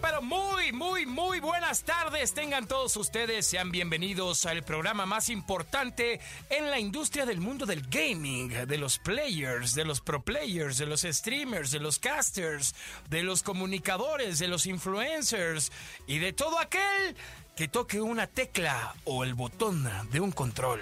pero muy, muy, muy buenas tardes. Tengan todos ustedes, sean bienvenidos al programa más importante en la industria del mundo del gaming, de los players, de los pro players, de los streamers, de los casters, de los comunicadores, de los influencers y de todo aquel que toque una tecla o el botón de un control.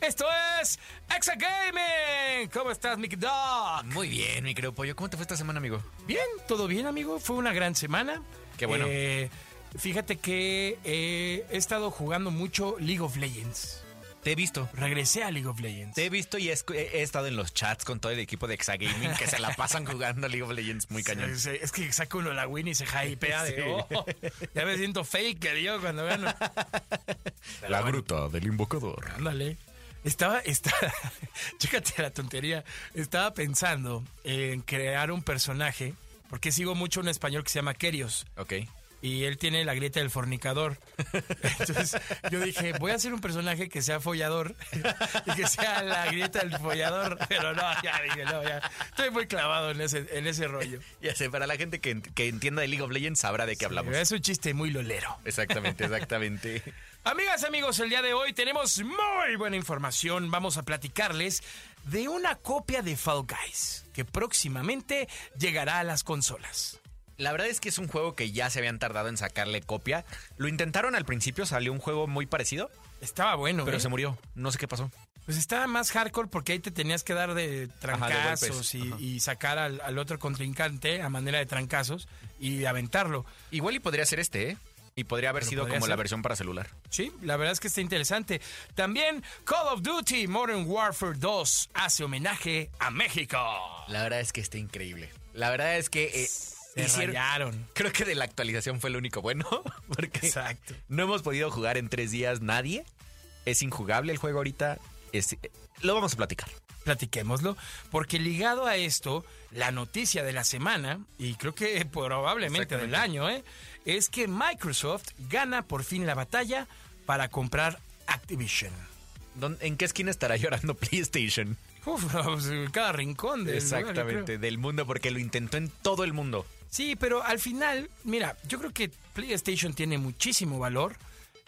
Esto es Exa Gaming. ¿Cómo estás, Mick Dog? Muy bien, mi querido pollo. ¿Cómo te fue esta semana, amigo? Bien, todo bien, amigo. Fue una gran semana. Qué bueno. Eh, fíjate que eh, he estado jugando mucho League of Legends. Te he visto. Regresé a League of Legends. Te he visto y he, he estado en los chats con todo el equipo de Exagaming que se la pasan jugando League of Legends muy cañón. Sí, sí, Es que saca uno la win y se hypea de, Sí. "Oh, ya me siento fake yo cuando gano. La gruta del invocador. Ándale. Estaba, estaba, chécate la tontería. Estaba pensando en crear un personaje, porque sigo mucho un español que se llama Kerios. Ok. y él tiene la grieta del fornicador. Entonces yo dije, voy a hacer un personaje que sea follador y que sea la grieta del follador. Pero no, ya dije, no, ya. Estoy muy clavado en ese, en ese rollo. Ya sé, para la gente que, que entienda de League of Legends sabrá de qué hablamos. Es un chiste muy lolero. Exactamente, exactamente. Amigas, amigos, el día de hoy tenemos muy buena información. Vamos a platicarles de una copia de Fall Guys que próximamente llegará a las consolas. La verdad es que es un juego que ya se habían tardado en sacarle copia. Lo intentaron al principio, salió un juego muy parecido, Estaba bueno, pero ¿eh? se murió. No sé qué pasó. Pues estaba más hardcore porque ahí te tenías que dar de trancazos y sacar al, al otro contrincante a manera de trancazos y aventarlo. Igual y podría ser este, ¿eh? Y podría haber Pero sido podría como la versión para celular. Sí, la verdad es que está interesante. También Call of Duty Modern Warfare 2 hace homenaje a México. La verdad es que está increíble. La verdad es que eh, Se hicieron- rayaron. Creo que de la actualización fue lo único bueno, porque Exacto. no hemos podido jugar en tres días nadie. Es injugable el juego ahorita. Es- eh, lo vamos a platicar. Platiquémoslo, porque ligado a esto, la noticia de la semana, y creo que probablemente del año, ¿eh? es que Microsoft gana por fin la batalla para comprar Activision. ¿Dónde- ¿En qué esquina estará llorando PlayStation? Uf, pues, cada rincón del lugar. Exactamente, del mundo, porque lo intentó en todo el mundo. Sí, pero al final, mira, yo creo que PlayStation tiene muchísimo valor,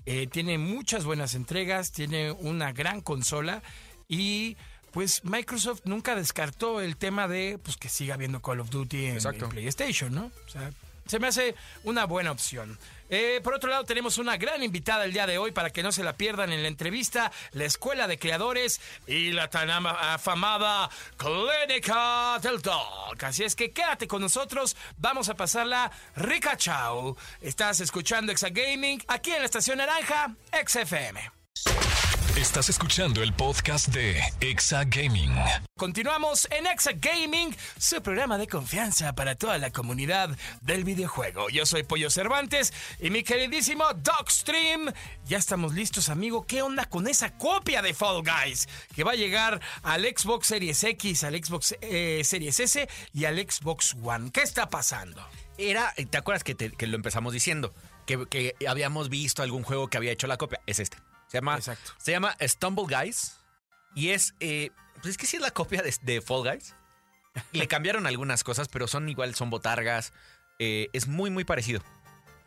eh, tiene muchas buenas entregas, tiene una gran consola y pues Microsoft nunca descartó el tema de pues que siga habiendo Call of Duty en, PlayStation, ¿no? O sea, se me hace una buena opción. Eh, por otro lado, tenemos una gran invitada el día de hoy para que no se la pierdan en la entrevista, la Escuela de Creadores y la tan ama- afamada Clínica del Dog. Así es que quédate con nosotros, vamos a pasarla rica chao. Estás escuchando Exa Gaming aquí en la Estación Naranja, XFM. Estás escuchando el podcast de Exa Gaming. Continuamos en Exa Gaming, su programa de confianza para toda la comunidad del videojuego. Yo soy Pollo Cervantes y mi queridísimo Dogstream. Ya estamos listos, amigo. ¿Qué onda con esa copia de Fall Guys? Que va a llegar al Xbox Series X, al Xbox eh, Series S y al Xbox One. ¿Qué está pasando? Era, ¿te acuerdas que, te- que lo empezamos diciendo? Que, que habíamos visto algún juego que había hecho la copia. Es este. Se llama, Exacto. Se llama Stumble Guys. Y es, eh, pues es que sí es la copia de, de Fall Guys. Le cambiaron algunas cosas, pero son igual, son botargas. Eh, es muy, muy parecido.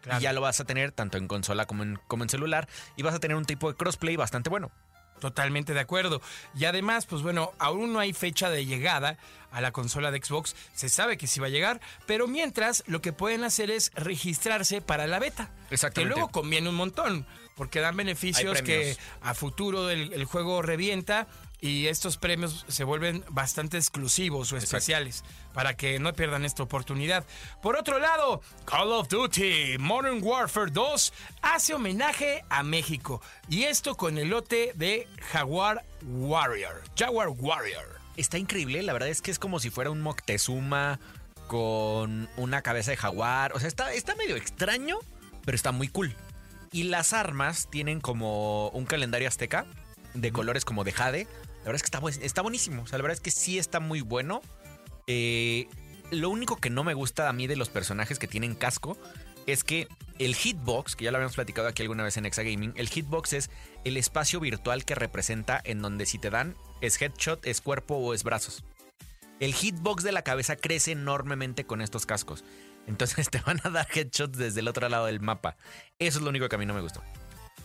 Claro. Y ya lo vas a tener tanto en consola como en, como en celular. Y vas a tener un tipo de crossplay bastante bueno. Totalmente de acuerdo. Y además, pues bueno, aún no hay fecha de llegada a la consola de Xbox. Se sabe que sí va a llegar, pero mientras lo que pueden hacer es registrarse para la beta. Exactamente. Que luego conviene un montón, porque dan beneficios que a futuro el, el juego revienta y estos premios se vuelven bastante exclusivos o especiales para que no pierdan esta oportunidad. Por otro lado, Call of Duty Modern Warfare 2 hace homenaje a México y esto con el lote de Jaguar Warrior. Jaguar Warrior. Está increíble, la verdad es que es como si fuera un Moctezuma con una cabeza de jaguar. O sea, está, está medio extraño, pero está muy cool. Y las armas tienen como un calendario azteca de colores como de jade. La verdad es que está, buen- está buenísimo. O sea, la verdad es que sí está muy bueno. Eh, lo único que no me gusta a mí de los personajes que tienen casco es que el hitbox, que ya lo habíamos platicado aquí alguna vez en Exagaming, el hitbox es el espacio virtual que representa en donde si te dan es headshot, es cuerpo o es brazos. El hitbox de la cabeza crece enormemente con estos cascos. Entonces te van a dar headshots desde el otro lado del mapa. Eso es lo único que a mí no me gustó.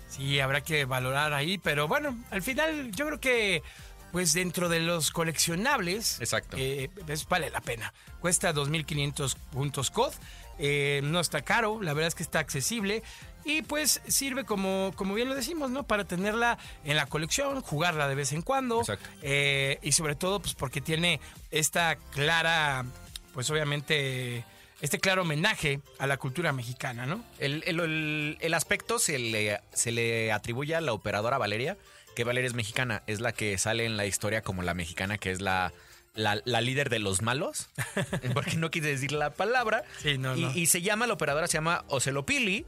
Sí, habrá que valorar ahí, pero bueno, al final yo creo que pues dentro de los coleccionables, Exacto. eh, pues, vale la pena. Cuesta 2.500 puntos COD, eh, no está caro, la verdad es que está accesible y pues sirve como, como bien lo decimos, ¿no? Para tenerla en la colección, jugarla de vez en cuando Exacto. eh, y sobre todo pues porque tiene esta clara, pues obviamente, este claro homenaje a la cultura mexicana, ¿no? El, el- el- el aspecto se le, se le atribuye a la operadora Valeria, que Valeria es mexicana, es la que sale en la historia como la mexicana, que es la, la, la líder de los malos, porque no quise decir la palabra. Sí, no, y, no. y se llama, la operadora se llama Ocelopili,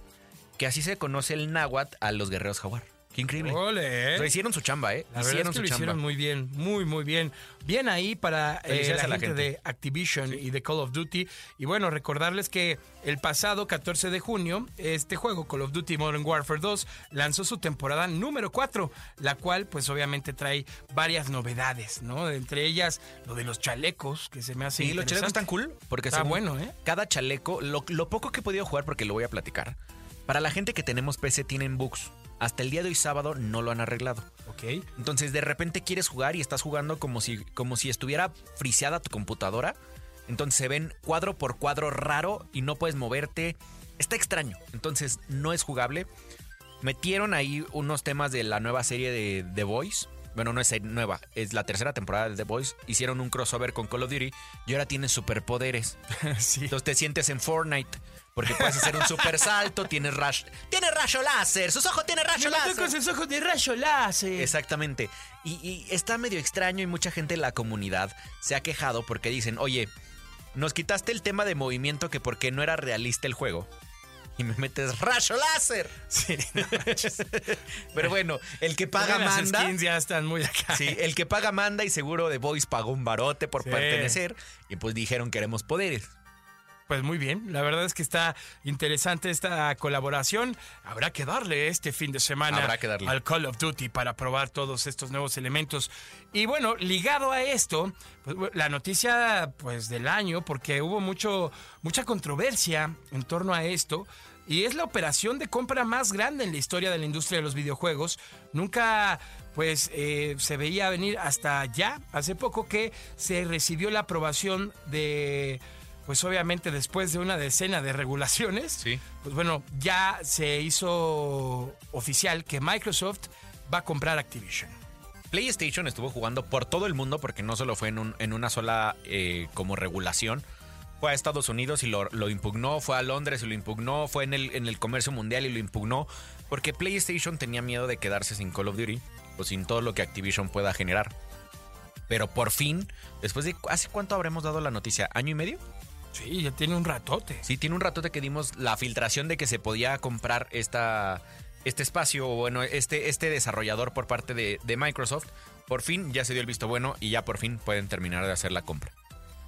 que así se conoce el náhuatl a los guerreros jaguar. Qué increíble. Ole, O sea, hicieron su chamba, ¿eh? La hicieron es que su lo chamba. hicieron muy bien, muy, muy bien. Bien ahí para eh, la, gente, gente. de Activision y de Call of Duty. Y bueno, recordarles que el pasado 14 de junio, este juego, Call of Duty Modern Warfare 2, lanzó su temporada número 4, la cual pues obviamente trae varias novedades, ¿no? Entre ellas lo de los chalecos, que se me hace Sí, los chalecos están cool porque Está bueno, ¿eh? Cada chaleco, lo, lo poco que he podido jugar porque lo voy a platicar. Para la gente que tenemos PC tienen bugs. Hasta el día de hoy sábado no lo han arreglado. Ok. Entonces de repente quieres jugar y estás jugando como si, como si estuviera friseada tu computadora. Entonces se ven cuadro por cuadro raro y no puedes moverte. Está extraño. Entonces no es jugable. Metieron ahí unos temas de la nueva serie de The Voice. Bueno, no es nueva, es la tercera temporada de The Voice. Hicieron un crossover con Call of Duty y ahora tienes superpoderes. sí. Entonces te sientes en Fortnite. Porque puedes hacer un super salto, tienes rayo. ¡Tiene rayo láser! ¡Sus ojos tienen rayo Me láser! con sus ojos de rayo láser. Exactamente. Y, y está medio extraño y mucha gente en la comunidad se ha quejado porque dicen, oye, nos quitaste el tema de movimiento que porque no era realista el juego. Y me metes rayo láser. Sí, no. Pero bueno, el que paga Las manda. skins ya están muy acá. Sí, el que paga manda y seguro de Voice pagó un barote por Sí. pertenecer. Y pues dijeron queremos poderes. Pues muy bien, la verdad es que está interesante esta colaboración. Habrá que darle este fin de semana Habrá que darle. al Call of Duty para probar todos estos nuevos elementos. Y bueno, ligado a esto, pues, la noticia pues del año, porque hubo mucho, mucha controversia en torno a esto. Y es la operación de compra más grande en la historia de la industria de los videojuegos. Nunca pues eh, se veía venir hasta ya, hace poco que se recibió la aprobación de pues obviamente después de una decena de regulaciones, Sí. pues bueno, ya se hizo oficial que Microsoft va a comprar Activision. PlayStation estuvo jugando por todo el mundo porque no solo fue en, un- en una sola eh, como regulación. Fue a Estados Unidos y lo, lo impugnó, fue a Londres y lo impugnó, fue en el, en el comercio mundial y lo impugnó, porque PlayStation tenía miedo de quedarse sin Call of Duty o sin todo lo que Activision pueda generar. Pero por fin, después de... ¿Hace cuánto habremos dado la noticia? ¿Año y medio? Sí, ya tiene un ratote. Sí, tiene un ratote que dimos la filtración de que se podía comprar esta, este espacio, o bueno, este, este desarrollador por parte de, de Microsoft. Por fin ya se dio el visto bueno y ya por fin pueden terminar de hacer la compra.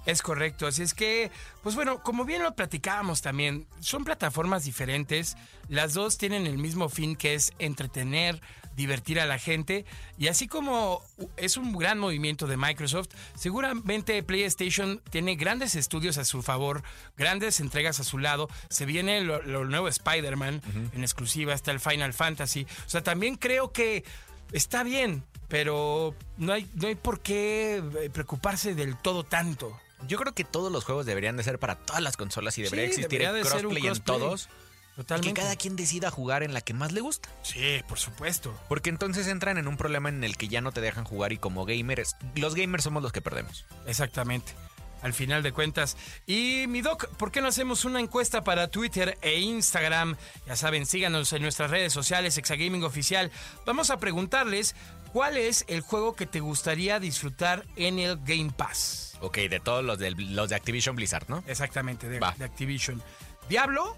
Es correcto, así es que, pues bueno, como bien lo platicábamos también, son plataformas diferentes, las dos tienen el mismo fin que es entretener, divertir a la gente, y así como es un gran movimiento de Microsoft, seguramente PlayStation tiene grandes estudios a su favor, grandes entregas a su lado, se viene lo, lo nuevo Spider-Man en exclusiva, está el Final Fantasy, o sea, también creo que está bien, pero no hay, no hay por qué eh, preocuparse del todo tanto. Yo creo que todos los juegos deberían de ser para todas las consolas y debería Sí, existir debería de crossplay en crossplay. Todos. Y Totalmente. que cada quien decida jugar en la que más le gusta. Sí, por supuesto. Porque entonces entran en un problema en el que ya no te dejan jugar y como gamers, los gamers somos los que perdemos. Exactamente. al final de cuentas. Y mi doc, ¿por qué no hacemos una encuesta para Twitter e Instagram? Ya saben, síganos en nuestras redes sociales, Exagaming Oficial. Vamos a preguntarles cuál es el juego que te gustaría disfrutar en el Game Pass. Ok, de todos los de, los de Activision Blizzard, ¿no? Exactamente, de Activision. Diablo,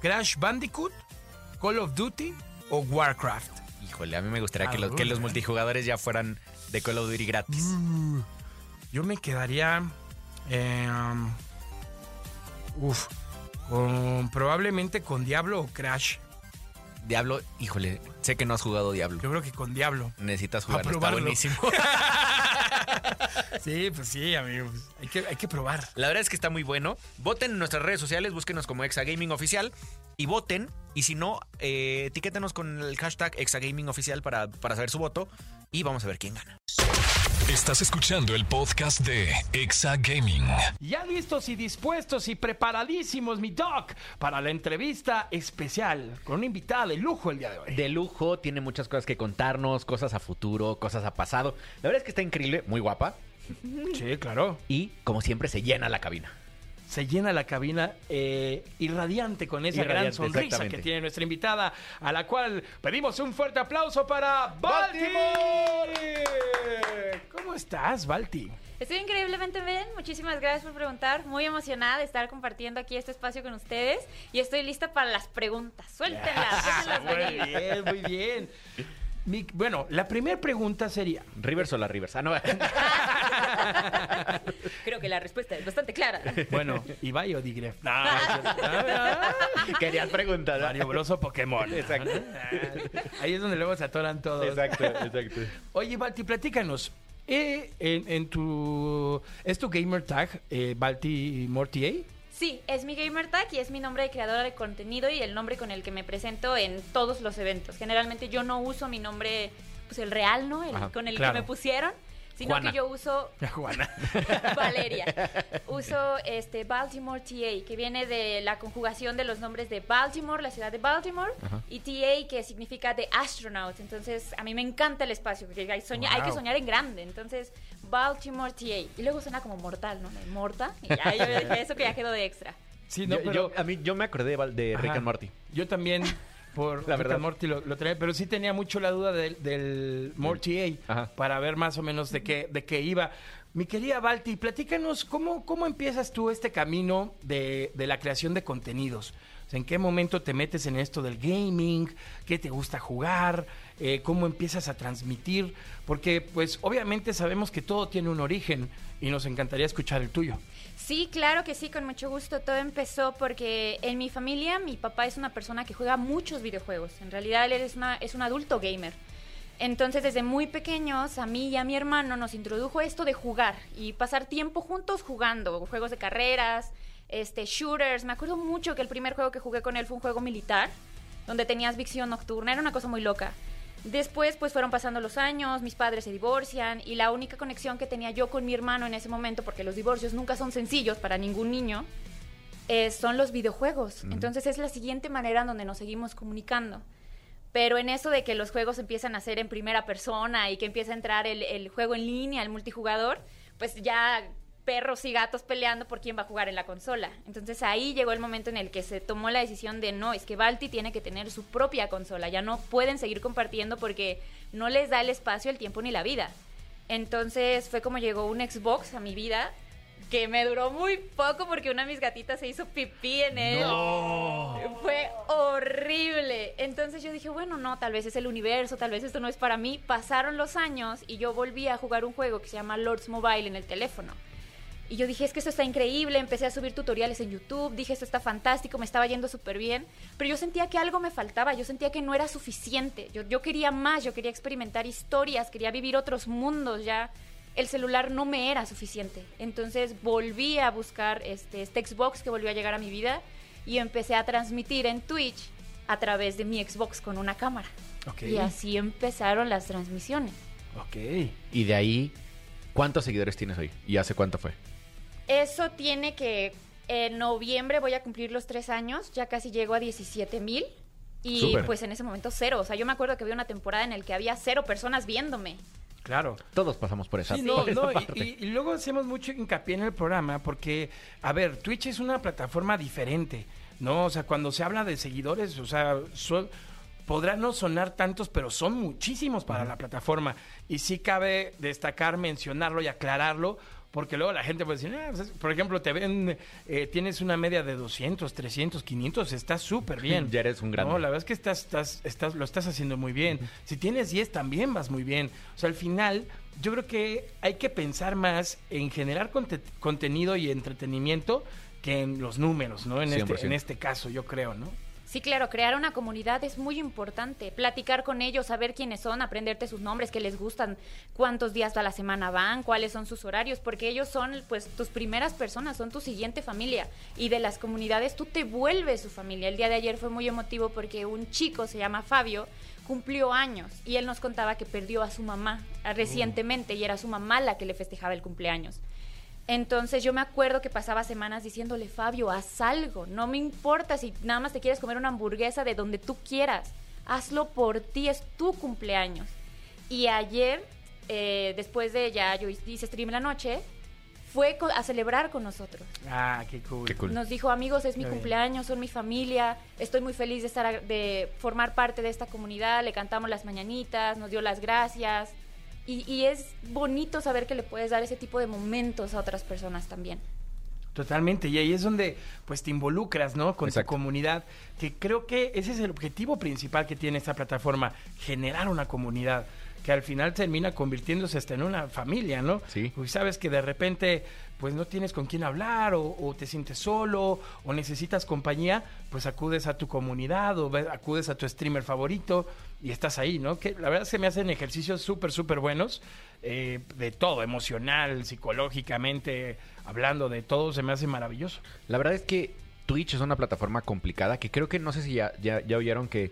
Crash Bandicoot, Call of Duty o Warcraft. Híjole, a mí me gustaría que los, que Alguna. los multijugadores ya fueran de Call of Duty gratis. Yo me quedaría. eh, um, uf, con- probablemente con Diablo o Crash. Diablo, híjole, sé que no has jugado Diablo. Yo creo que con Diablo. Necesitas jugar, está buenísimo. Sí, pues sí, amigos. Hay que, hay que probar. La verdad es que está muy bueno. Voten en nuestras redes sociales, búsquenos como Exagaming Oficial y voten. Y si no, eh, etiquétenos con el hashtag Exagaming Oficial para, para saber su voto y vamos a ver quién gana. Estás escuchando el podcast de Exa Gaming. Ya listos y dispuestos y preparadísimos, mi doc, para la entrevista especial con una invitada de lujo el día de hoy. de lujo, tiene muchas cosas que contarnos, cosas a futuro, cosas a pasado. La verdad es que está increíble, muy guapa Sí, claro. y como siempre se llena la cabina. se llena la cabina eh, irradiante con esa gran Irradiante, sonrisa exactamente. que tiene nuestra invitada, a la cual pedimos un fuerte aplauso para Baltimore. ¿Cómo estás, Balti? Estoy increíblemente bien, muchísimas gracias por preguntar, muy emocionada de estar compartiendo aquí este espacio con ustedes y estoy lista para las preguntas. Suéltenlas, déjenlas muy venir. bien, muy bien. Mi- bueno, la primera pregunta sería, Rivers o la Rivers. Ah, no. Creo que la respuesta es bastante clara. bueno, Ibai o Digref. No, Querías preguntar. ¿no? Mario Broso Pokémon. Exacto. Ahí es donde luego se atoran todos. Exacto, exacto. Oye, Balti, platícanos. Eh, en, en tu. ¿Es tu gamer tag, eh, Balti Mortier? Sí, es mi gamer tag y es mi nombre de creadora de contenido y el nombre con el que me presento en todos los eventos. Generalmente yo no uso mi nombre, pues el real, ¿no? El Ajá, con el claro. que me pusieron, sino Juana. que yo uso Juana. Valeria. Uso este Baltimore TA, que viene de la conjugación de los nombres de Baltimore, la ciudad de Baltimore, y TA, que significa de astronaut. Entonces, a mí me encanta el espacio, porque hay, soña- hay que soñar en grande. Entonces, Baltimore TA. Y luego suena como mortal, ¿no? Morta. Y ya, yo dije, eso que ya quedó de extra. Sí, no, yo, pero. yo- a mí, yo me acordé de, de Rick Ajá. and Morty. Yo también, por La verdad. Morty lo, lo traía, pero sí tenía mucho la duda del, del Morty A para ver más o menos de qué, de qué iba. Mi querida Balti, platícanos cómo, cómo empiezas tú este camino de, de la creación de contenidos. O sea, ¿En qué momento te metes en esto del gaming? ¿Qué te gusta jugar? Eh, ¿Cómo empiezas a transmitir? Porque, pues, obviamente sabemos que todo tiene un origen y nos encantaría escuchar el tuyo. Sí, claro que sí, con mucho gusto. Todo empezó porque en mi familia mi papá es una persona que juega muchos videojuegos. En realidad él es, una, es un adulto gamer. Entonces desde muy pequeños a mí y a mi hermano nos introdujo esto de jugar y pasar tiempo juntos jugando, juegos de carreras, este, shooters. Me acuerdo mucho que el primer juego que jugué con él fue un juego militar, donde tenías visión nocturna, era una cosa muy loca. Después, pues fueron pasando los años, mis padres se divorcian y la única conexión que tenía yo con mi hermano en ese momento, porque los divorcios nunca son sencillos para ningún niño, eh, son los videojuegos. Entonces es la siguiente manera en donde nos seguimos comunicando. Pero en eso de que los juegos empiezan a ser en primera persona y que empieza a entrar el, el juego en línea, el multijugador, pues ya perros y gatos peleando por quién va a jugar en la consola. Entonces ahí llegó el momento en el que se tomó la decisión de no, es que Balti tiene que tener su propia consola, ya no pueden seguir compartiendo porque no les da el espacio, el tiempo ni la vida. Entonces fue como llegó un Xbox a mi vida que me duró muy poco porque una de mis gatitas se hizo pipí en él. Fue horrible. Entonces yo dije, bueno, no, tal vez es el universo, tal vez esto no es para mí. Pasaron los años y yo volví a jugar un juego que se llama Lords Mobile en el teléfono. Y yo dije, es que esto está increíble, empecé a subir tutoriales en YouTube, dije, esto está fantástico, me estaba yendo súper bien, pero yo sentía que algo me faltaba, yo sentía que no era suficiente, yo, yo quería más, yo quería experimentar historias, quería vivir otros mundos, ya el celular no me era suficiente. Entonces volví a buscar este, este Xbox que volvió a llegar a mi vida y empecé a transmitir en Twitch a través de mi Xbox con una cámara. Y así empezaron las transmisiones. Ok. Y de ahí, ¿cuántos seguidores tienes hoy? ¿Y hace cuánto fue? Eso tiene que en noviembre voy a cumplir los tres años, ya casi llego a 17 mil. Y Súper. pues en ese momento cero. O sea, yo me acuerdo que había una temporada en la que había cero personas viéndome. Claro. Todos pasamos por esa, Sí, no, por esa no, y- parte. y, y luego hacemos mucho hincapié en el programa porque, a ver, Twitch es una plataforma diferente, ¿no? O sea, cuando se habla de seguidores, o sea, son- podrán no sonar tantos, pero son muchísimos para la plataforma. Y sí cabe destacar, mencionarlo y aclararlo, porque luego la gente puede decir, "Ah, pues es- por ejemplo, te ven, eh, tienes una media de 200, 300, 500, está súper bien. Ya eres un grande. No, la verdad es que estás, estás, estás, lo estás haciendo muy bien. Si tienes 10 también vas muy bien. O sea, al final, yo creo que hay que pensar más en generar conte- contenido y entretenimiento que en los números, ¿no? En este, 100%. en este caso, yo creo, ¿no? Sí, claro, crear una comunidad es muy importante. Platicar con ellos, saber quiénes son, aprenderte sus nombres, qué les gustan, cuántos días a la semana van, cuáles son sus horarios, porque ellos son pues tus primeras personas, son tu siguiente familia. Y de las comunidades tú te vuelves su familia. El día de ayer fue muy emotivo porque un chico, se llama Fabio, cumplió años y él nos contaba que perdió a su mamá recientemente y era su mamá la que le festejaba el cumpleaños. Entonces yo me acuerdo que pasaba semanas diciéndole, Fabio, haz algo, no me importa si nada más te quieres comer una hamburguesa de donde tú quieras, hazlo por ti, es tu cumpleaños. Y ayer, eh, después de ya yo hice stream en la noche, fue a celebrar con nosotros. Ah, qué cool. Qué cool. Nos dijo, amigos, es mi Qué bien. cumpleaños, son mi familia, estoy muy feliz de estar, a- de formar parte de esta comunidad, le cantamos las mañanitas, nos dio las gracias. Y, y es bonito saber que le puedes dar ese tipo de momentos a otras personas también. Totalmente, y ahí es donde pues te involucras, ¿no? Con Exacto. tu comunidad, que creo que ese es el objetivo principal que tiene esta plataforma, generar una comunidad que al final termina convirtiéndose hasta en una familia, ¿no? Sí. Porque sabes que de repente pues no tienes con quién hablar o, o te sientes solo o necesitas compañía, pues acudes a tu comunidad o acudes a tu streamer favorito y estás ahí, ¿no? Que la verdad es que me hacen ejercicios súper, súper buenos eh, de todo, emocional, psicológicamente, hablando de todo, se me hace maravilloso. La verdad es que Twitch es una plataforma complicada que creo que no sé si ya, ya, ya oyeron que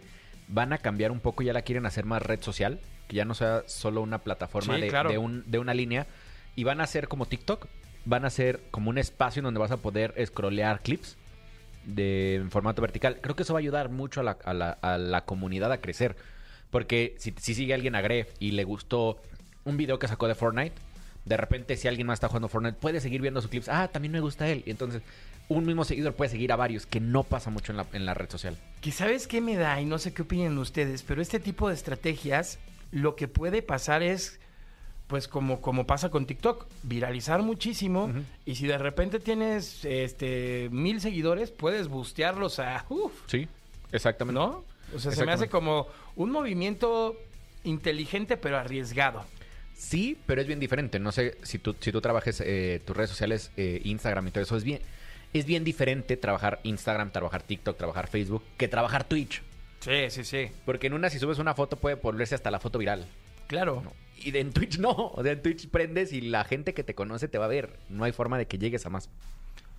van a cambiar un poco, ya la quieren hacer más red social, que ya no sea solo una plataforma Sí, de, claro. de un, de una línea, y van a ser como TikTok, van a ser como un espacio en donde vas a poder scrollear clips de en formato vertical. Creo que eso va a ayudar mucho a la, a la, a la comunidad a crecer, porque si, si sigue alguien a Gref y le gustó un video que sacó de Fortnite, de repente si alguien más está jugando Fortnite puede seguir viendo sus clips. Ah, también me gusta él. Y entonces un mismo seguidor puede seguir a varios, que no pasa mucho en la, en la red social. Que sabes qué me da, y no sé qué opinan ustedes, pero este tipo de estrategias, lo que puede pasar es, pues como, como pasa con TikTok, viralizar muchísimo, y si de repente tienes este mil seguidores, puedes bustearlos a, uff, Sí, exactamente. ¿no? O sea, se me hace como un movimiento inteligente pero arriesgado. Sí, pero es bien diferente. No sé si tú, si tú trabajes eh, tus redes sociales, eh, Instagram y todo eso, es bien, es bien diferente trabajar Instagram, trabajar TikTok, trabajar Facebook, que trabajar Twitch. Sí, sí, sí. Porque en una, si subes una foto, puede volverse hasta la foto viral. Claro. Y de- en Twitch no. O sea, en Twitch prendes y la gente que te conoce te va a ver. No hay forma de que llegues a más.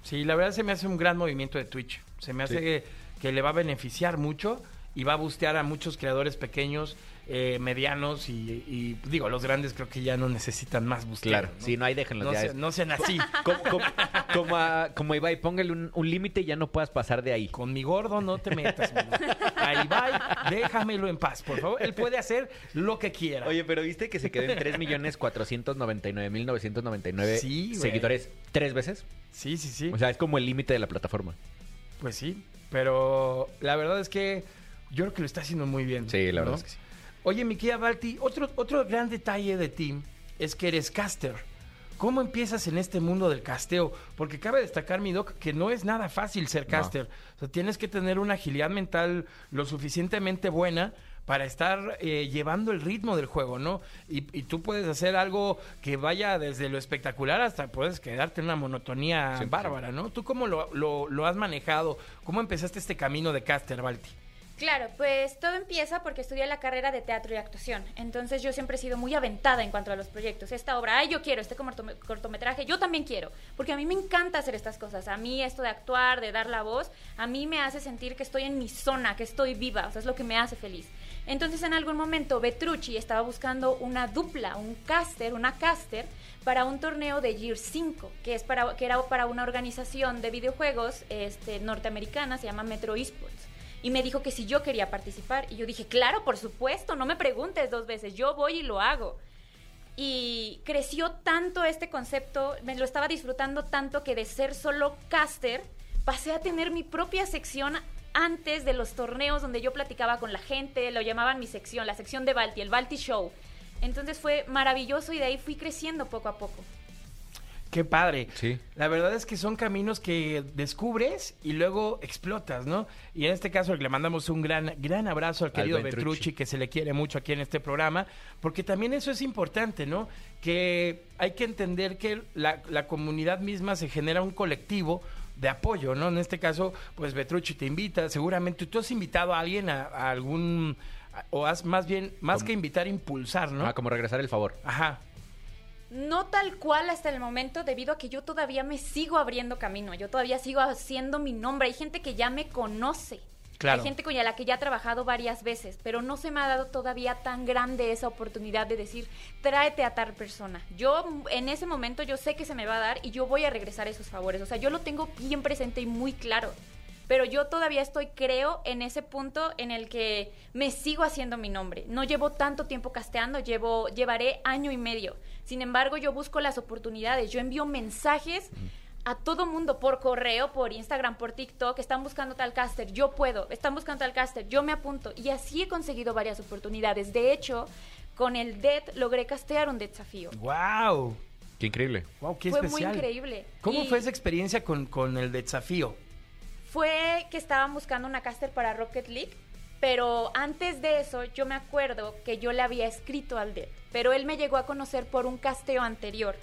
Sí, la verdad se me hace un gran movimiento de Twitch. Se me hace Sí. que, que le va a beneficiar mucho y va a bustear a muchos creadores pequeños, eh, medianos y, y, digo, los grandes creo que ya no necesitan más busteo. Claro. ¿no? Sí, no hay déjenlos no, ya. se- no sean así. Como, como, como a, como Ibai, póngale un, un límite y ya no puedas pasar de ahí. Con mi gordo no te metas. Ahí va, déjamelo en paz, por favor. Él puede hacer lo que quiera. Oye, pero viste que se quedó en 3.499.999 Sí, seguidores tres veces. Sí, sí, sí. O sea, es como el límite de la plataforma. Pues sí, pero la verdad es que yo creo que lo está haciendo muy bien. Sí, la verdad ¿no? es que sí. Oye, mi querida Balti, otro, otro gran detalle de ti es que eres caster. ¿Cómo empiezas en este mundo del casteo? Porque cabe destacar, mi doc, que no es nada fácil ser No. caster. O sea, tienes que tener una agilidad mental lo suficientemente buena para estar eh, llevando el ritmo del juego, ¿no? Y, y tú puedes hacer algo que vaya desde lo espectacular hasta puedes quedarte en una monotonía 100%. bárbara, ¿no? ¿Tú cómo lo, lo- lo has manejado? ¿Cómo empezaste este camino de caster, Balti? Claro, pues todo empieza porque estudié la carrera de teatro y actuación. Entonces yo siempre he sido muy aventada en cuanto a los proyectos. Esta obra, ay, yo quiero, este cortome- cortometraje, yo también quiero. Porque a mí me encanta hacer estas cosas. A mí esto de actuar, de dar la voz, a mí me hace sentir que estoy en mi zona, que estoy viva. O sea, es lo que me hace feliz. Entonces en algún momento Petrucci estaba buscando una dupla, un caster, una caster para un torneo de Year 5, que, es para, que era para una organización de videojuegos este, norteamericana, se llama Metro Esports y me dijo que si yo quería participar. Y yo dije, claro, por supuesto, no me preguntes dos veces, yo voy y lo hago. Y creció tanto este concepto, me lo estaba disfrutando tanto que de ser solo caster, pasé a tener mi propia sección antes de los torneos donde yo platicaba con la gente, lo llamaban mi sección, la sección de Balti, el Balti Show. Entonces fue maravilloso y de ahí fui creciendo poco a poco. Qué padre. Sí. La verdad es que son caminos que descubres y luego explotas, ¿no? Y en este caso le mandamos un gran, gran abrazo al querido. Petrucci, que se le quiere mucho aquí en este programa, porque también eso es importante, ¿no? Que hay que entender que la, la comunidad misma se genera un colectivo de apoyo, ¿no? En este caso, pues Petrucci te invita, seguramente tú has invitado a alguien a, a algún, o has más bien, más que invitar, impulsar, ¿no? Ah, como regresar el favor. Ajá. No tal cual hasta el momento, debido a que yo todavía me sigo abriendo camino, yo todavía sigo haciendo mi nombre. Hay gente que ya me conoce. Claro. Hay gente con la que ya he trabajado varias veces, pero no se me ha dado todavía tan grande esa oportunidad de decir, tráete a tal persona. Yo en ese momento yo sé que se me va a dar y yo voy a regresar esos favores. O sea, yo lo tengo bien presente y muy claro. Pero yo todavía estoy, creo, en ese punto en el que me sigo haciendo mi nombre. No llevo tanto tiempo casteando, llevo, llevaré año y medio. Sin embargo, yo busco las oportunidades, yo envío mensajes a todo mundo por correo, por Instagram, por TikTok, están buscando tal caster, yo puedo, están buscando tal caster, yo me apunto. Y así he conseguido varias oportunidades. De hecho, con el DED logré castear un desafío. ¡Wow! Qué increíble. ¡Wow! ¡Qué Fue especial! muy increíble. ¿Cómo Y- fue esa experiencia con, con el desafío? Fue que estaban buscando una caster para Rocket League, pero antes de eso yo me acuerdo que yo le había escrito al Dead, pero él me llegó a conocer por un casteo anterior.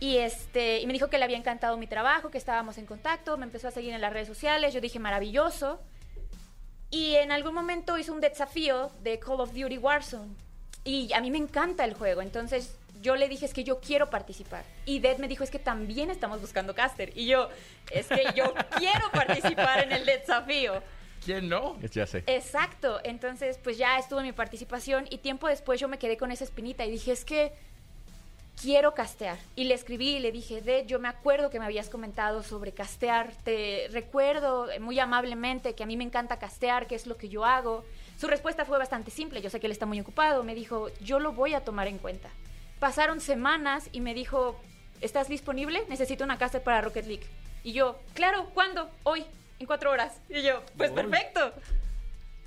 Y este, y me dijo que le había encantado mi trabajo, que estábamos en contacto, me empezó a seguir en las redes sociales, yo dije maravilloso. Y en algún momento hizo un desafío de Call of Duty Warzone. Y a mí me encanta el juego, entonces yo le dije es que yo quiero participar. Y Dead me dijo es que también estamos buscando caster. Y yo, es que yo quiero participar en el desafío. ¿Quién no? Ya sé. Exacto, entonces pues ya estuvo mi participación y tiempo después yo me quedé con esa espinita y dije es que quiero castear. Y le escribí y le dije, de, yo me acuerdo que me habías comentado sobre castear, te recuerdo muy amablemente que a mí me encanta castear, que es lo que yo hago. Su respuesta fue bastante simple, yo sé que él está muy ocupado, me dijo, yo lo voy a tomar en cuenta. Pasaron semanas y me dijo, ¿estás disponible? Necesito una caster para Rocket League. Y yo, claro, ¿cuándo? Hoy, en cuatro horas. Y yo, pues Uy. perfecto.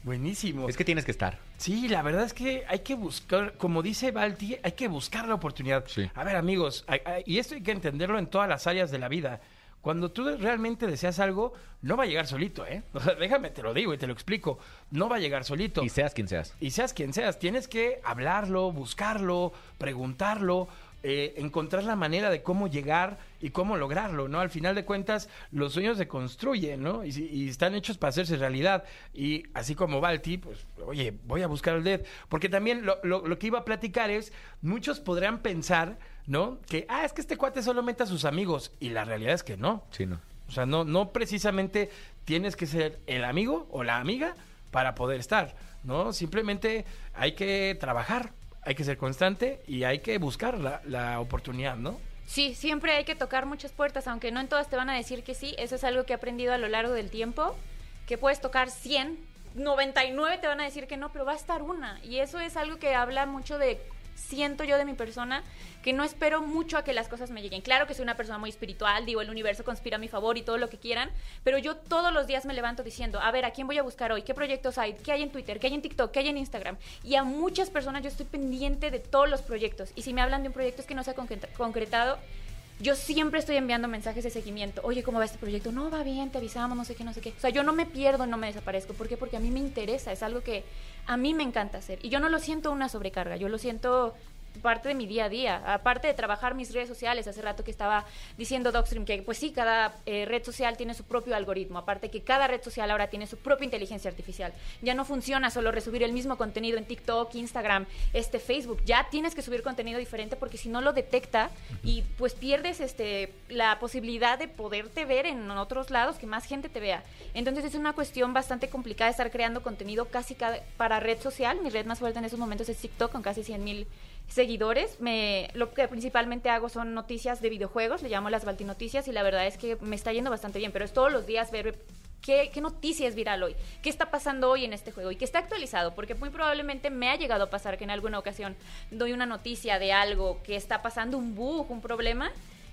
Buenísimo. Es que tienes que estar. Sí, la verdad es que hay que buscar, como dice Balti, hay que buscar la oportunidad. Sí. A ver, amigos, y esto hay que entenderlo en todas las áreas de la vida. Cuando tú realmente deseas algo, no va a llegar solito, ¿eh? O sea, déjame, te lo digo y te lo explico. No va a llegar solito. Y seas quien seas. Y seas quien seas, tienes que hablarlo, buscarlo, preguntarlo, eh, encontrar la manera de cómo llegar y cómo lograrlo, ¿no? Al final de cuentas, los sueños se construyen, ¿no? Y, están hechos para hacerse realidad. Y así como Balti, pues, oye, voy a buscar el dead. Porque también lo, lo- lo que iba a platicar es, muchos podrán pensar, ¿no? Que, ah, es que este cuate solo mete a sus amigos. Y la realidad es que no. Sí, no. O sea, no, no precisamente tienes que ser el amigo o la amiga para poder estar, ¿no? Simplemente hay que trabajar, hay que ser constante y hay que buscar la, la oportunidad, ¿no? Sí, siempre hay que tocar muchas puertas, aunque no en todas te van a decir que sí. Eso es algo que he aprendido a lo largo del tiempo, que puedes tocar 100, 99 te van a decir que no, pero va a estar una. Y eso es algo que habla mucho de, siento yo de mi persona, que no espero mucho a que las cosas me lleguen. Claro que soy una persona muy espiritual, digo, el universo conspira a mi favor y todo lo que quieran, pero yo todos los días me levanto diciendo, a ver, ¿a quién voy a buscar hoy? ¿Qué proyectos hay? ¿Qué hay en Twitter? ¿Qué hay en TikTok? ¿Qué hay en Instagram? Y a muchas personas yo estoy pendiente de todos los proyectos. Y si me hablan de un proyecto es que no se ha concreta- concretado, yo siempre estoy enviando mensajes de seguimiento. Oye, ¿cómo va este proyecto? No, va bien, te avisamos, no sé qué, no sé qué. O sea, yo no me pierdo, no me desaparezco. ¿Por qué? Porque a mí me interesa, es algo que a mí me encanta hacer. Y yo no lo siento una sobrecarga, yo lo siento parte de mi día a día. Aparte de trabajar mis redes sociales, hace rato que estaba diciendo Docstream que pues sí, cada eh, red social tiene su propio algoritmo. Aparte que cada red social ahora tiene su propia inteligencia artificial. Ya no funciona solo resubir el mismo contenido en TikTok, Instagram, este Facebook. Ya tienes que subir contenido diferente porque si no lo detecta y pues pierdes este la posibilidad de poderte ver en otros lados, que más gente te vea. Entonces es una cuestión bastante complicada estar creando contenido casi cada, para red social. Mi red más fuerte en esos momentos es TikTok con casi 100 mil seguidores. Me, lo que principalmente hago son noticias de videojuegos, le llamo las Balti Noticias y la verdad es que me está yendo bastante bien, pero es todos los días ver ¿Qué, ¿Qué noticia es viral hoy? ¿Qué está pasando hoy en este juego? Y que está actualizado, porque muy probablemente me ha llegado a pasar que en alguna ocasión doy una noticia de algo que está pasando, un bug, un problema,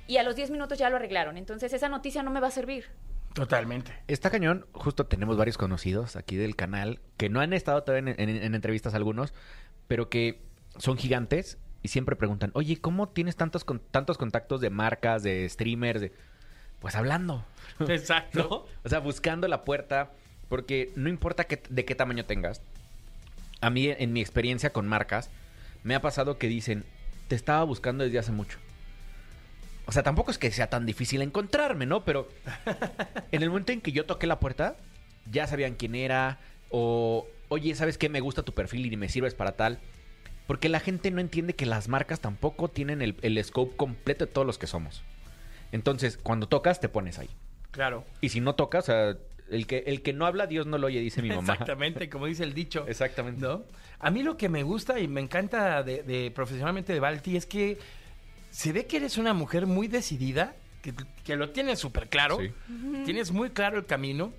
y a los 10 minutos ya lo arreglaron. Entonces esa noticia no me va a servir. Totalmente. Está cañón, justo tenemos varios conocidos aquí del canal que no han estado todavía en, en- en entrevistas algunos, pero que son gigantes y siempre preguntan, oye, ¿cómo tienes tantos, con- tantos contactos de marcas, de streamers? de-?" Pues hablando. Exacto. ¿no? O sea, buscando la puerta, porque no importa de qué tamaño tengas. A mí, en mi experiencia con marcas, me ha pasado que dicen, te estaba buscando desde hace mucho. O sea, tampoco es que sea tan difícil encontrarme, ¿no? Pero en el momento en que yo toqué la puerta, ya sabían quién era, o, oye, ¿sabes qué? Me gusta tu perfil y me sirves para tal. Porque la gente no entiende que las marcas tampoco tienen el, el scope completo de todos los que somos. Entonces, cuando tocas, te pones ahí. Claro. Y si no tocas, o sea, el que, el que no habla, Dios no lo oye, dice mi mamá. Exactamente, como dice el dicho. Exactamente. ¿No? A mí lo que me gusta y me encanta de, de profesionalmente de Balti es que se ve que eres una mujer muy decidida, que, que lo tienes súper claro, Sí. tienes muy claro el camino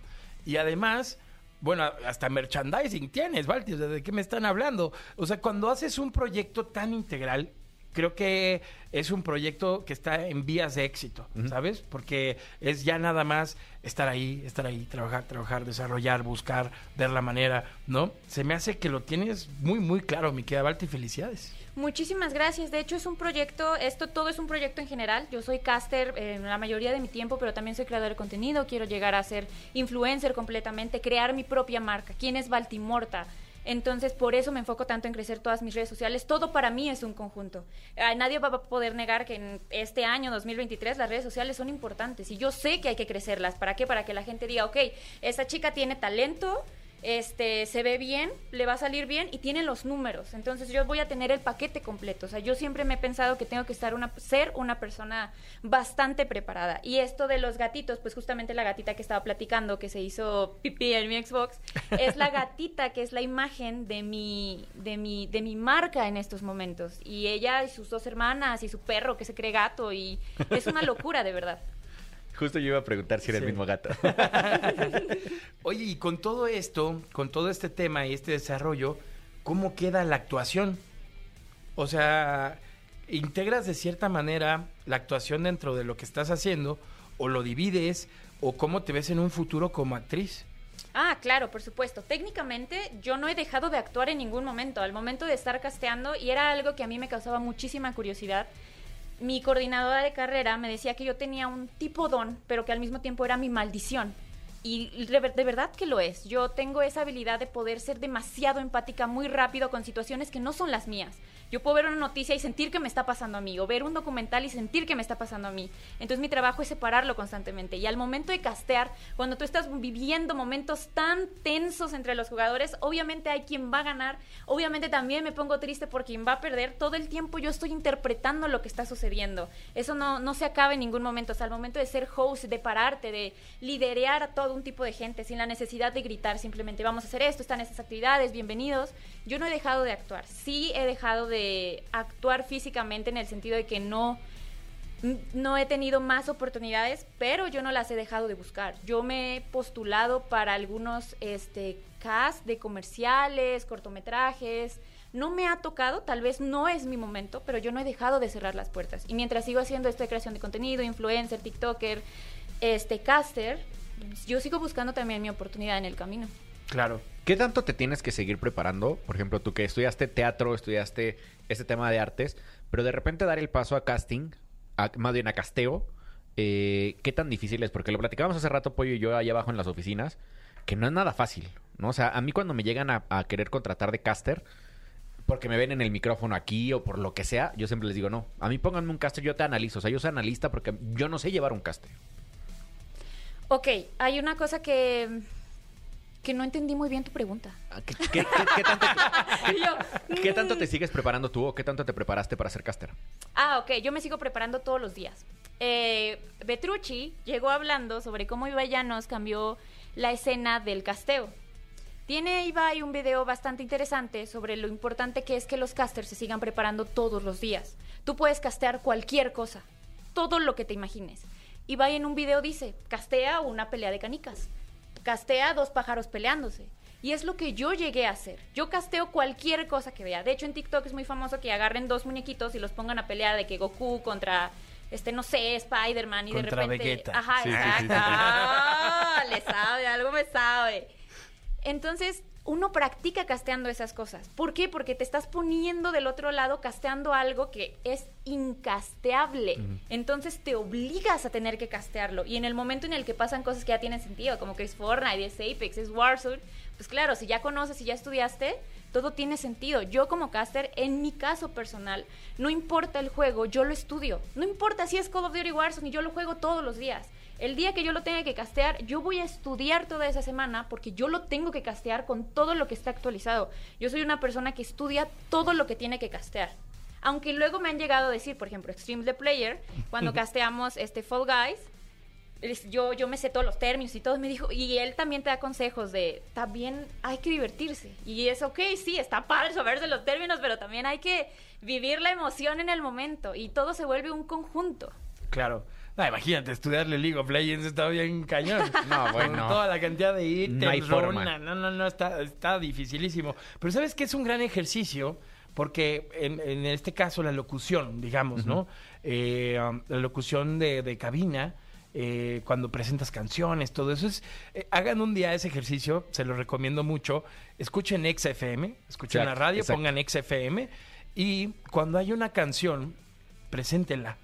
y además, bueno, hasta merchandising tienes, Balti, o sea, ¿de qué me están hablando? O sea, cuando haces un proyecto tan integral, creo que es un proyecto que está en vías de éxito, ¿sabes? Porque es ya nada más estar ahí, estar ahí, trabajar, trabajar, desarrollar, buscar, ver la manera, ¿no? Se me hace que lo tienes muy, muy claro, mi querida Balti, felicidades. Muchísimas gracias. De hecho, es un proyecto, esto todo es un proyecto en general. Yo soy caster en la mayoría de mi tiempo, pero también soy creador de contenido. Quiero llegar a ser influencer completamente, crear mi propia marca. ¿Quién es Baltimorta? Entonces, por eso me enfoco tanto en crecer todas mis redes sociales. Todo para mí es un conjunto. Ah, nadie va a poder negar que en este año 2023 las redes sociales son importantes y yo sé que hay que crecerlas. ¿Para qué? Para que la gente diga, ok, esta chica tiene talento, este se ve bien, le va a salir bien y tiene los números. Entonces yo voy a tener el paquete completo. O sea, yo siempre me he pensado que tengo que estar una, ser una persona bastante preparada. Y esto de los gatitos, pues justamente la gatita que estaba platicando, que se hizo pipí en mi Xbox, es la gatita que es la imagen de mi, de mi, de mi marca en estos momentos. Y ella y sus dos hermanas y su perro que se cree gato y es una locura de verdad. Justo yo iba a preguntar si era Sí. el mismo gato. Oye, y con todo esto, con todo este tema y este desarrollo, ¿cómo queda la actuación? O sea, ¿integras de cierta manera la actuación dentro de lo que estás haciendo? ¿O lo divides? ¿O cómo te ves en un futuro como actriz? Ah, claro, por supuesto. Técnicamente yo no he dejado de actuar en ningún momento. Al momento de estar casteando, y era algo que a mí me causaba muchísima curiosidad, mi coordinadora de carrera me decía que yo tenía un tipo don, pero que al mismo tiempo era mi maldición. Y de, ver- de verdad que lo es. Yo tengo esa habilidad de poder ser demasiado empática muy rápido con situaciones que no son las mías. Yo puedo ver una noticia y sentir que me está pasando a mí, o ver un documental y sentir que me está pasando a mí. Entonces mi trabajo es separarlo constantemente. Y al momento de castear, cuando tú estás viviendo momentos tan tensos entre los jugadores, obviamente hay quien va a ganar, obviamente también me pongo triste por quien va a perder. Todo el tiempo yo estoy interpretando lo que está sucediendo. Eso no, no se acaba en ningún momento. Hasta el momento de ser host, de pararte, de liderear a todo un tipo de gente sin la necesidad de gritar simplemente vamos a hacer esto, están estas actividades, bienvenidos. Yo no he dejado de actuar. Sí he dejado de actuar físicamente en el sentido de que no no he tenido más oportunidades, pero yo no las he dejado de buscar. Yo me he postulado para algunos este cast de comerciales, cortometrajes. No me ha tocado, tal vez no es mi momento, pero yo no he dejado de cerrar las puertas. Y mientras sigo haciendo esta creación de contenido, influencer, TikToker, este caster, yo sigo buscando también mi oportunidad en el camino. Claro. ¿Qué tanto te tienes que seguir preparando? Por ejemplo, tú que estudiaste teatro, estudiaste este tema de artes, pero de repente dar el paso a casting, a- más bien a casteo, eh, ¿qué tan difícil es? Porque lo platicábamos hace rato, Pollo y yo, allá abajo en las oficinas, que no es nada fácil, ¿no? O sea, a mí cuando me llegan a, a querer contratar de caster, porque me ven en el micrófono aquí o por lo que sea, yo siempre les digo, no, a mí pónganme un caster, yo te analizo, o sea, yo soy analista porque yo no sé llevar un caster. Ok, hay una cosa que, que no entendí muy bien tu pregunta. Ah, ¿Qué, qué- qué- qué tanto, yo, mm. te sigues preparando tú o qué tanto te preparaste para ser caster? Ah, ok, yo me sigo preparando todos los días. Eh, Petrucci llegó hablando sobre cómo Ibai Llanos cambió la escena del casteo. Tiene Ibai un video bastante interesante sobre lo importante que es que los casters se sigan preparando todos los días. Tú puedes castear cualquier cosa, todo lo que te imagines. Ibai en un video dice, castea una pelea de canicas. Castea dos pájaros peleándose. Y es lo que yo llegué a hacer. Yo casteo cualquier cosa que vea. De hecho, en TikTok es muy famoso que agarren dos muñequitos y los pongan a pelear de que Goku contra, este, no sé, Spider-Man y de repente... Vegeta. Ajá, Sí, exacto. sí. Ah, le sabe, algo me sabe. Entonces, uno practica casteando esas cosas. ¿Por qué? Porque te estás poniendo del otro lado casteando algo que es incasteable. Entonces te obligas a tener que castearlo. Y en el momento en el que pasan cosas que ya tienen sentido, como que es Fortnite, es Apex, es Warzone, pues claro, si ya conoces, si ya estudiaste, todo tiene sentido. Yo como caster, en mi caso personal, no importa el juego, yo lo estudio. No importa si es Call of Duty Warzone y yo lo juego todos los días. El día que yo lo tenga que castear, yo voy a estudiar toda esa semana porque yo lo tengo que castear con todo lo que está actualizado. Yo soy una persona que estudia todo lo que tiene que castear. Aunque luego me han llegado a decir, por ejemplo, Extreme the Player, cuando casteamos este Fall Guys, yo, yo me sé todos los términos y todo, me dijo, y él también te da consejos de, también hay que divertirse. Y es ok, sí, está padre saberse los términos, pero también hay que vivir la emoción en el momento y todo se vuelve un conjunto. Claro. No, imagínate, estudiarle League of Legends está bien cañón. No, bueno. Con toda la cantidad de ítems, No hay forma. runa, No, no, no, está, está dificilísimo. Pero ¿sabes qué es un gran ejercicio? Porque en, en este caso la locución, digamos, ¿no? Eh, um, la locución de, de cabina, eh, cuando presentas canciones, todo eso es... eh, hagan un día ese ejercicio, se lo recomiendo mucho. Escuchen XFM, escuchen la radio, exacto. pongan XFM y cuando hay una canción, preséntenla.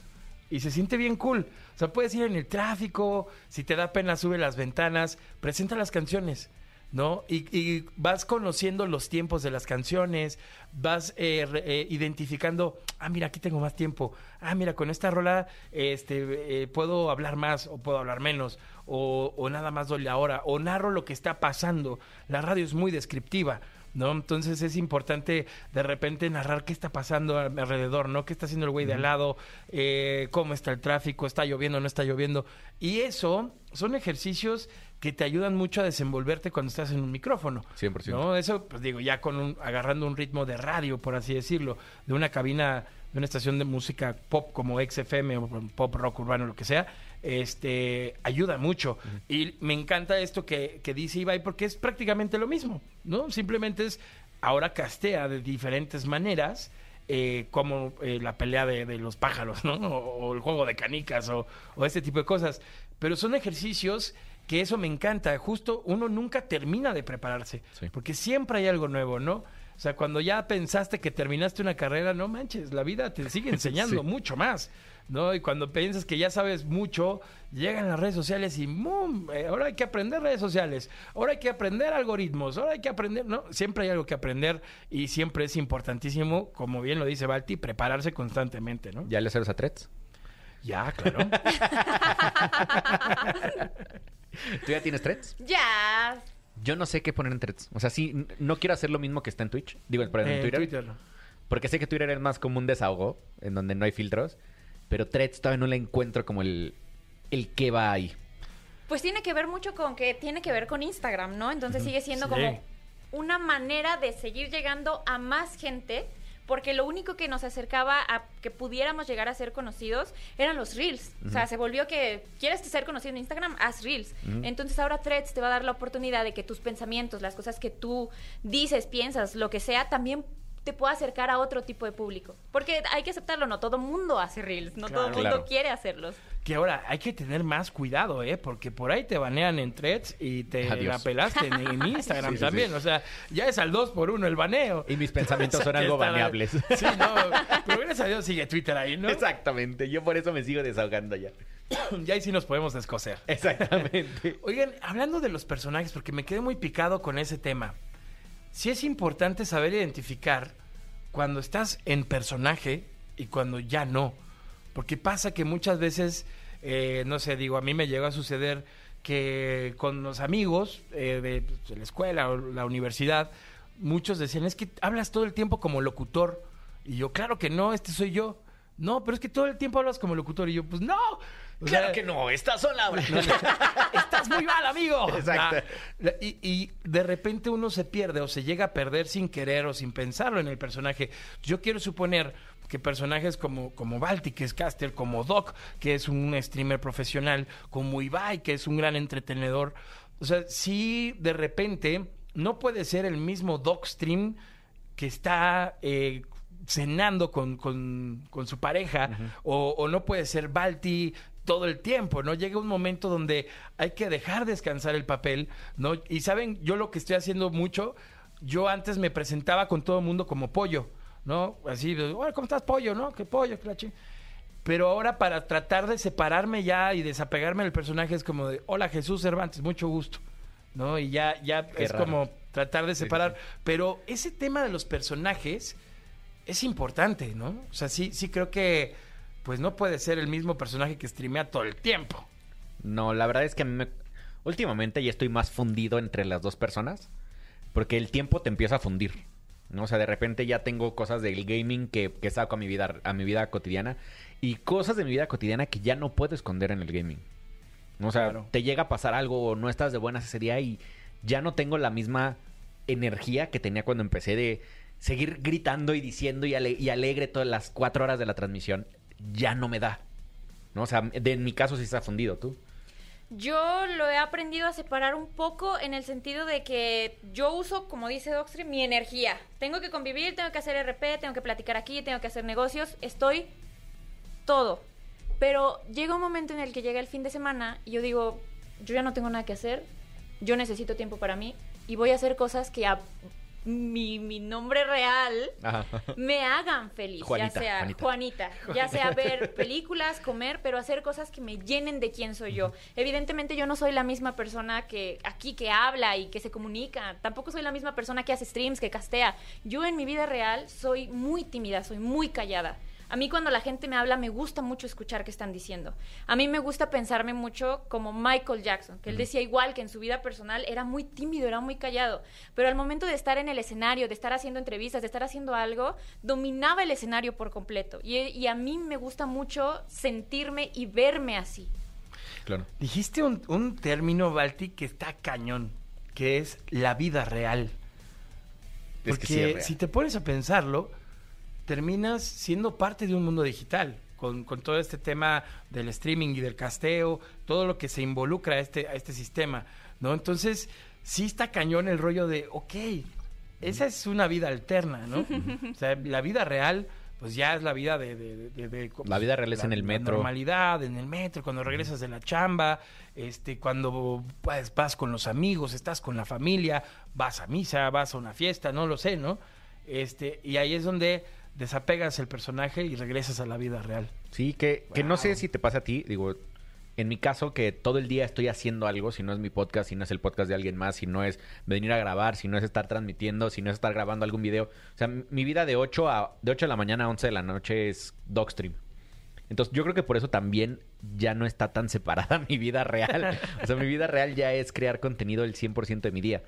Y se siente bien cool. O sea, puedes ir en el tráfico, si te da pena, sube las ventanas, presenta las canciones, ¿no? Y, vas conociendo los tiempos de las canciones, vas eh, eh, identificando, ah, mira, aquí tengo más tiempo, ah, mira, con esta rola este, eh, puedo hablar más o puedo hablar menos, o, o nada más doy la hora, o narro lo que está pasando. La radio es muy descriptiva. ¿No? Entonces es importante de repente narrar qué está pasando alrededor, ¿no? ¿Qué está haciendo el güey de al lado? Eh, ¿Cómo está el tráfico? ¿Está lloviendo no está lloviendo? Y eso son ejercicios que te ayudan mucho a desenvolverte cuando estás en un micrófono. 100%. ¿no? Eso, pues digo, ya con un, agarrando un ritmo de radio, por así decirlo, de una cabina, de una estación de música pop como XFM o pop rock urbano, lo que sea, este, ayuda mucho. Y me encanta esto que, que dice Ibai porque es prácticamente lo mismo, ¿no? Simplemente es, ahora castea de diferentes maneras. eh, como eh, la pelea de, de los pájaros, ¿no? O, o el juego de canicas o, o este tipo de cosas. Pero son ejercicios que eso me encanta. Justo uno nunca termina de prepararse, Sí. porque siempre hay algo nuevo, ¿no? O sea, cuando ya pensaste que terminaste una carrera, no manches, la vida te sigue enseñando Sí. mucho más, ¿no? Y cuando piensas que ya sabes mucho, llegan las redes sociales y ¡mum! Eh, ahora hay que aprender redes sociales, ahora hay que aprender algoritmos, ahora hay que aprender, ¿no? Siempre hay algo que aprender y siempre es importantísimo, como bien lo dice Balti, prepararse constantemente, ¿no? ¿Ya le sabes a Threads? Ya, claro. ¿Tú ya tienes Threads? Ya. Yo no sé qué poner en Threads. O sea, sí, no quiero hacer lo mismo que está en Twitch. Digo, perdón, en En Twitter. Twitter. Porque sé que Twitter es más como un desahogo, en donde no hay filtros. Pero Threads todavía no le encuentro como el, el que va ahí. Pues tiene que ver mucho con que tiene que ver con Instagram, ¿no? Entonces sigue siendo Sí. como una manera de seguir llegando a más gente, porque lo único que nos acercaba a que pudiéramos llegar a ser conocidos eran los reels. O sea, se volvió que quieres ser conocido en Instagram, haz reels. Entonces ahora Threads te va a dar la oportunidad de que tus pensamientos, las cosas que tú dices, piensas, lo que sea, también te pueda acercar a otro tipo de público. Porque hay que aceptarlo, no todo mundo hace reels, no todo el mundo Claro. quiere hacerlos. Que ahora hay que tener más cuidado, ¿eh? Porque por ahí te banean en threads y te Adiós. la pelaste en, en Instagram Sí, sí, también. sí. O sea, ya es al 2 por 1 el baneo. Y mis pensamientos O sea, son algo está- baneables. Sí, no. Pero gracias a Dios sigue Twitter ahí, ¿no? Exactamente. Yo por eso me sigo desahogando ya. Ya ahí sí nos podemos descoser. Exactamente. Oigan, hablando de los personajes, porque me quedé muy picado con ese tema. Sí es importante saber identificar cuando estás en personaje y cuando ya no. Porque pasa que muchas veces, eh, no sé, digo, a mí me llegó a suceder que con los amigos eh, de, pues, de la escuela o la universidad, muchos decían, es que hablas todo el tiempo como locutor. Y yo, claro que no, este soy yo. No, pero es que todo el tiempo hablas como locutor. Y yo, pues no. O Claro sea, que no, estas son la Estás muy mal, amigo. Exacto. La- la- y, y de repente uno se pierde o se llega a perder sin querer o sin pensarlo en el personaje. Yo quiero suponer que personajes como, como Balti, que es caster, como Doc, que es un streamer profesional, como Ibai, que es un gran entretenedor, O sea, sí, de repente, no puede ser el mismo Dogstream que está eh, cenando con, con- con su pareja, o, o no puede ser Balti todo el tiempo, ¿no? Llega un momento donde hay que dejar descansar el papel, ¿no? Y saben, yo lo que estoy haciendo mucho, yo antes me presentaba con todo el mundo como pollo, ¿no? Así, de, "Hola, ¿cómo estás, pollo, no? ¿Qué pollo? ¿Qué la chi-?" Pero ahora para tratar de separarme ya y desapegarme del personaje es como de, hola Jesús Cervantes, mucho gusto, ¿no? Y ya, ya Qué es raro. como tratar de separar. Pero ese tema de los personajes es importante, ¿no? O sea, sí, sí creo que pues no puede ser el mismo personaje que streamea todo el tiempo. No, la verdad es que a mí me... últimamente ya estoy más fundido entre las dos personas porque el tiempo te empieza a fundir. ¿no? O sea, de repente ya tengo cosas del gaming que, que saco a mi vida a mi vida cotidiana y cosas de mi vida cotidiana que ya no puedo esconder en el gaming. ¿no? O sea, Claro. te llega a pasar algo o no estás de buenas ese día y ya no tengo la misma energía que tenía cuando empecé de seguir gritando y diciendo y, ale- y alegre todas las cuatro horas de la transmisión. Ya no me da. ¿no? O sea, de, en mi caso sí está fundido, ¿tú? Yo lo he aprendido a separar un poco en el sentido de que yo uso, como dice Doxtream, mi energía. Tengo que convivir, tengo que hacer RP, tengo que platicar aquí, tengo que hacer negocios, estoy todo. Pero llega un momento en el que llega el fin de semana y yo digo, yo ya no tengo nada que hacer, yo necesito tiempo para mí y voy a hacer cosas que a mi, mi nombre real Ajá. me hagan feliz, Juanita, ya sea Juanita. Juanita, ya sea ver películas, comer, pero hacer cosas que me llenen de quién soy yo. Evidentemente yo no soy la misma persona que aquí que habla y que se comunica, tampoco soy la misma persona que hace streams, que castea. Yo en mi vida real soy muy tímida, soy muy callada. A mí cuando la gente me habla me gusta mucho escuchar qué están diciendo. A mí me gusta pensarme mucho como Michael Jackson, que él decía igual que en su vida personal era muy tímido, era muy callado, pero al momento de estar en el escenario, de estar haciendo entrevistas, de estar haciendo algo, dominaba el escenario por completo. Y, y a mí me gusta mucho sentirme y verme así. Claro. Dijiste un, un término, Balti, que está cañón, que es la vida real. Es Porque que sí es real. si te pones a pensarlo, terminas siendo parte de un mundo digital. Con, con todo este tema del streaming y del casteo, todo lo que se involucra a este, a este sistema, ¿no? Entonces, sí está cañón el rollo de, ok, esa es una vida alterna, ¿no? o sea, la vida real, pues ya es la vida de... de- de- de- La vida real es en el la metro. normalidad, en el metro, cuando regresas de la chamba, este, cuando pues, vas con los amigos, estás con la familia, vas a misa, vas a una fiesta, no lo sé, ¿no? Este, y ahí es donde desapegas el personaje y regresas a la vida real. Sí, que, que no sé si te pasa a ti, digo, en mi caso que todo el día estoy haciendo algo, si no es mi podcast, si no es el podcast de alguien más, si no es venir a grabar, si no es estar transmitiendo, si no es estar grabando algún video. O sea, mi vida de 8 a de 8 de la mañana a 11 de la noche es Dogstream. Entonces, yo creo que por eso también ya no está tan separada mi vida real. O sea, mi vida real ya es crear contenido el 100% de mi día.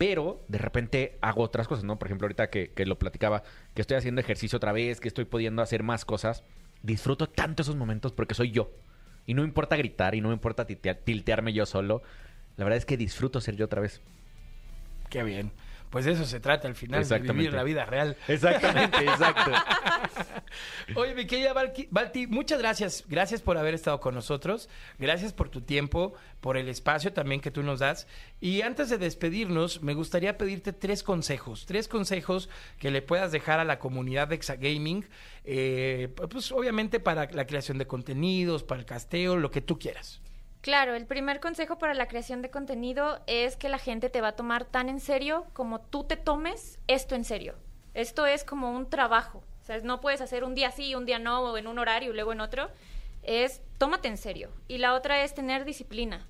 Pero de repente hago otras cosas, ¿no? Por ejemplo, ahorita que, que lo platicaba, que estoy haciendo ejercicio otra vez, que estoy pudiendo hacer más cosas, disfruto tanto esos momentos porque soy yo. Y no me importa gritar y no me importa tiltearme yo solo. La verdad es que disfruto ser yo otra vez. Qué bien. Pues de eso se trata al final, de vivir la vida real. Exactamente, exacto. Oye, mi querida Balti, muchas gracias. Gracias por haber estado con nosotros. Gracias por tu tiempo, por el espacio también que tú nos das. Y antes de despedirnos, me gustaría pedirte tres consejos. Tres consejos que le puedas dejar a la comunidad de Exagaming. eh, pues obviamente para la creación de contenidos, para el casteo, lo que tú quieras. Claro, el primer consejo para la creación de contenido es que la gente te va a tomar tan en serio como tú te tomes esto en serio. Esto es como un trabajo. O sea, no puedes hacer un día sí, un día no, o en un horario y luego en otro. Es tómate en serio. Y la otra es tener disciplina.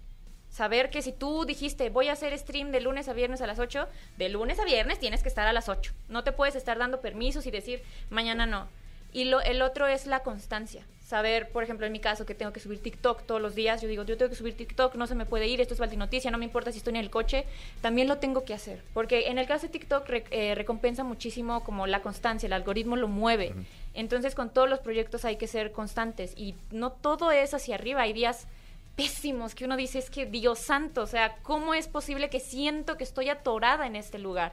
Saber que si tú dijiste voy a hacer stream de lunes a viernes a las 8, de lunes a viernes tienes que estar a las 8. No te puedes estar dando permisos y decir mañana no. Y lo, el otro es la constancia. Saber, por ejemplo, en mi caso, que tengo que subir TikTok todos los días. Yo digo, yo tengo que subir TikTok, no se me puede ir, esto es Noticia, no me importa si estoy en el coche. También lo tengo que hacer. Porque en el caso de TikTok re- eh, recompensa muchísimo como la constancia, el algoritmo lo mueve. Entonces, con todos los proyectos hay que ser constantes. Y no todo es hacia arriba. Hay días pésimos que uno dice, es que Dios santo, o sea, ¿cómo es posible que siento que estoy atorada en este lugar?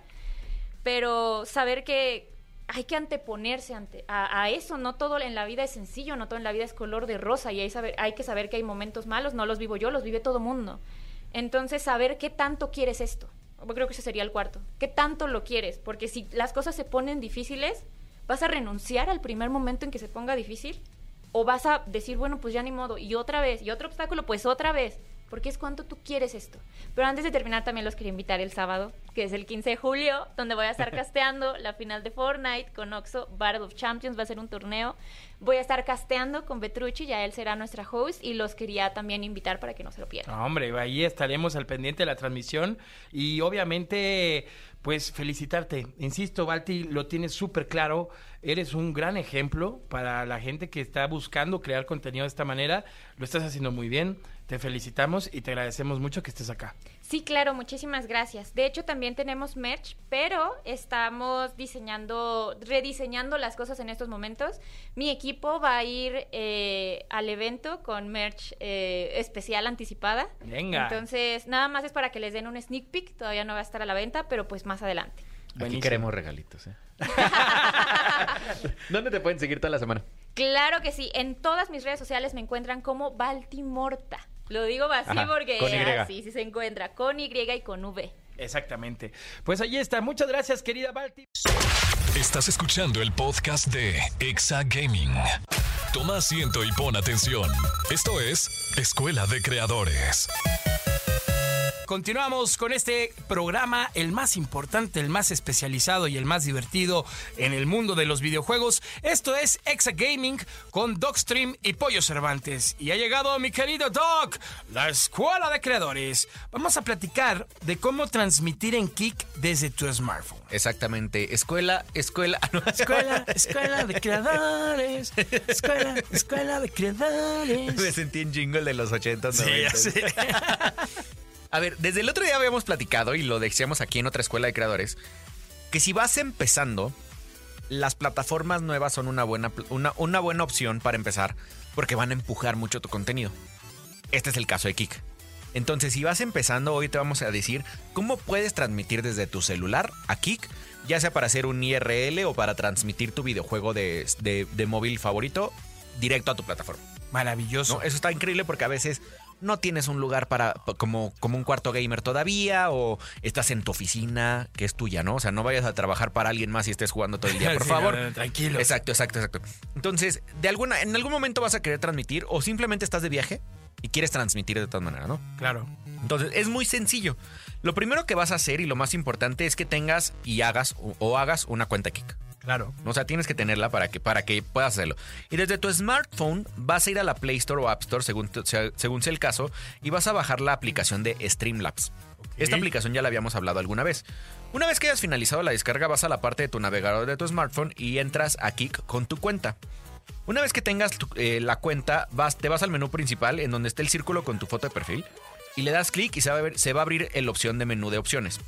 pero saber que hay que anteponerse ante, a, eso, no todo en la vida es sencillo, no todo en la vida es color de rosa y hay, saber, hay que saber que hay momentos malos, no los vivo yo, los vive todo mundo. Entonces, saber qué tanto quieres esto. Yo creo que ese sería el cuarto. ¿Qué tanto lo quieres? Porque si las cosas se ponen difíciles, ¿vas a renunciar al primer momento en que se ponga difícil? ¿O vas a decir, bueno, pues ya ni modo, y otra vez, y otro obstáculo, pues otra vez? Porque es cuánto tú quieres esto. Pero antes de terminar, también los quería invitar el sábado, que es el 15 de julio, donde voy a estar casteando la final de Fortnite con Oxo Battle of Champions. Va a ser un torneo. Voy a estar casteando con Petrucci, ya él será nuestra host, y los quería también invitar para que no se lo pierdan. Hombre, ahí estaremos al pendiente de la transmisión y obviamente, pues felicitarte. Insisto, Balti, lo tienes súper claro. Eres un gran ejemplo para la gente que está buscando crear contenido de esta manera. Lo estás haciendo muy bien. Te felicitamos y te agradecemos mucho que estés acá. Sí, claro, muchísimas gracias. De hecho, también tenemos merch, pero estamos diseñando, rediseñando las cosas en estos momentos. Mi equipo va a ir eh, al evento con merch eh, especial anticipada. Venga. Entonces, nada más es para que les den un sneak peek. Todavía no va a estar a la venta, pero pues más adelante. Aquí Buenísimo. queremos regalitos, ¿eh? ¿Dónde te pueden seguir toda la semana? Claro que sí. En todas mis redes sociales me encuentran como Baltimorta. Lo digo así Ajá, porque con Y. así sí se encuentra. Con Y y con V. Exactamente. Pues ahí está. Muchas gracias, querida Balti. Estás escuchando el podcast de Exa Gaming. Toma asiento y pon atención. Esto es Escuela de Creadores. Continuamos con este programa, el más importante, el más especializado y el más divertido en el mundo de los videojuegos. Esto es Exa Gaming con Dogstream y Pollo Cervantes. Y ha llegado mi querido Doc, la escuela de creadores. Vamos a platicar de cómo transmitir en Kick desde tu smartphone. Exactamente. Escuela, escuela. no. Escuela, escuela de creadores. Escuela, escuela de Me creadores. sentí en jingle de los 80, Sí, ya 90. sé. A ver, desde el otro día habíamos platicado y lo decíamos aquí en otra escuela de creadores, que si vas empezando, las plataformas nuevas son una buena, una, una buena opción para empezar porque van a empujar mucho tu contenido. Este es el caso de Kik. Entonces, si vas empezando, hoy te vamos a decir cómo puedes transmitir desde tu celular a Kik, ya sea para hacer un IRL o para transmitir tu videojuego de, de- de móvil favorito directo a tu plataforma. Maravilloso. ¿no? Eso está increíble porque a veces no tienes un lugar para pa- como, como un cuarto gamer todavía o estás en tu oficina que es tuya, ¿no? O sea, no vayas a trabajar para alguien más y estés jugando todo el día, por Sí, favor. no, no, tranquilo. Exacto, exacto, exacto. Entonces, de alguna en algún momento vas a querer transmitir o simplemente estás de viaje y quieres transmitir de todas maneras, ¿no? Claro. Entonces, es muy sencillo. Lo primero que vas a hacer y lo más importante es que tengas y hagas o, o hagas una cuenta Kik. Claro. O sea, tienes que tenerla para que, para que puedas hacerlo. Y desde tu smartphone vas a ir a la Play Store o App Store, según, según sea el caso, y vas a bajar la aplicación de Streamlabs. Esta aplicación ya la habíamos hablado alguna vez. Una vez que hayas finalizado la descarga, vas a la parte de tu navegador de tu smartphone y entras a Kik con tu cuenta. Una vez que tengas tu- eh, la cuenta, vas, te vas al menú principal en donde está el círculo con tu foto de perfil y le das clic y se va a, ver- se va a abrir la opción de menú de opciones.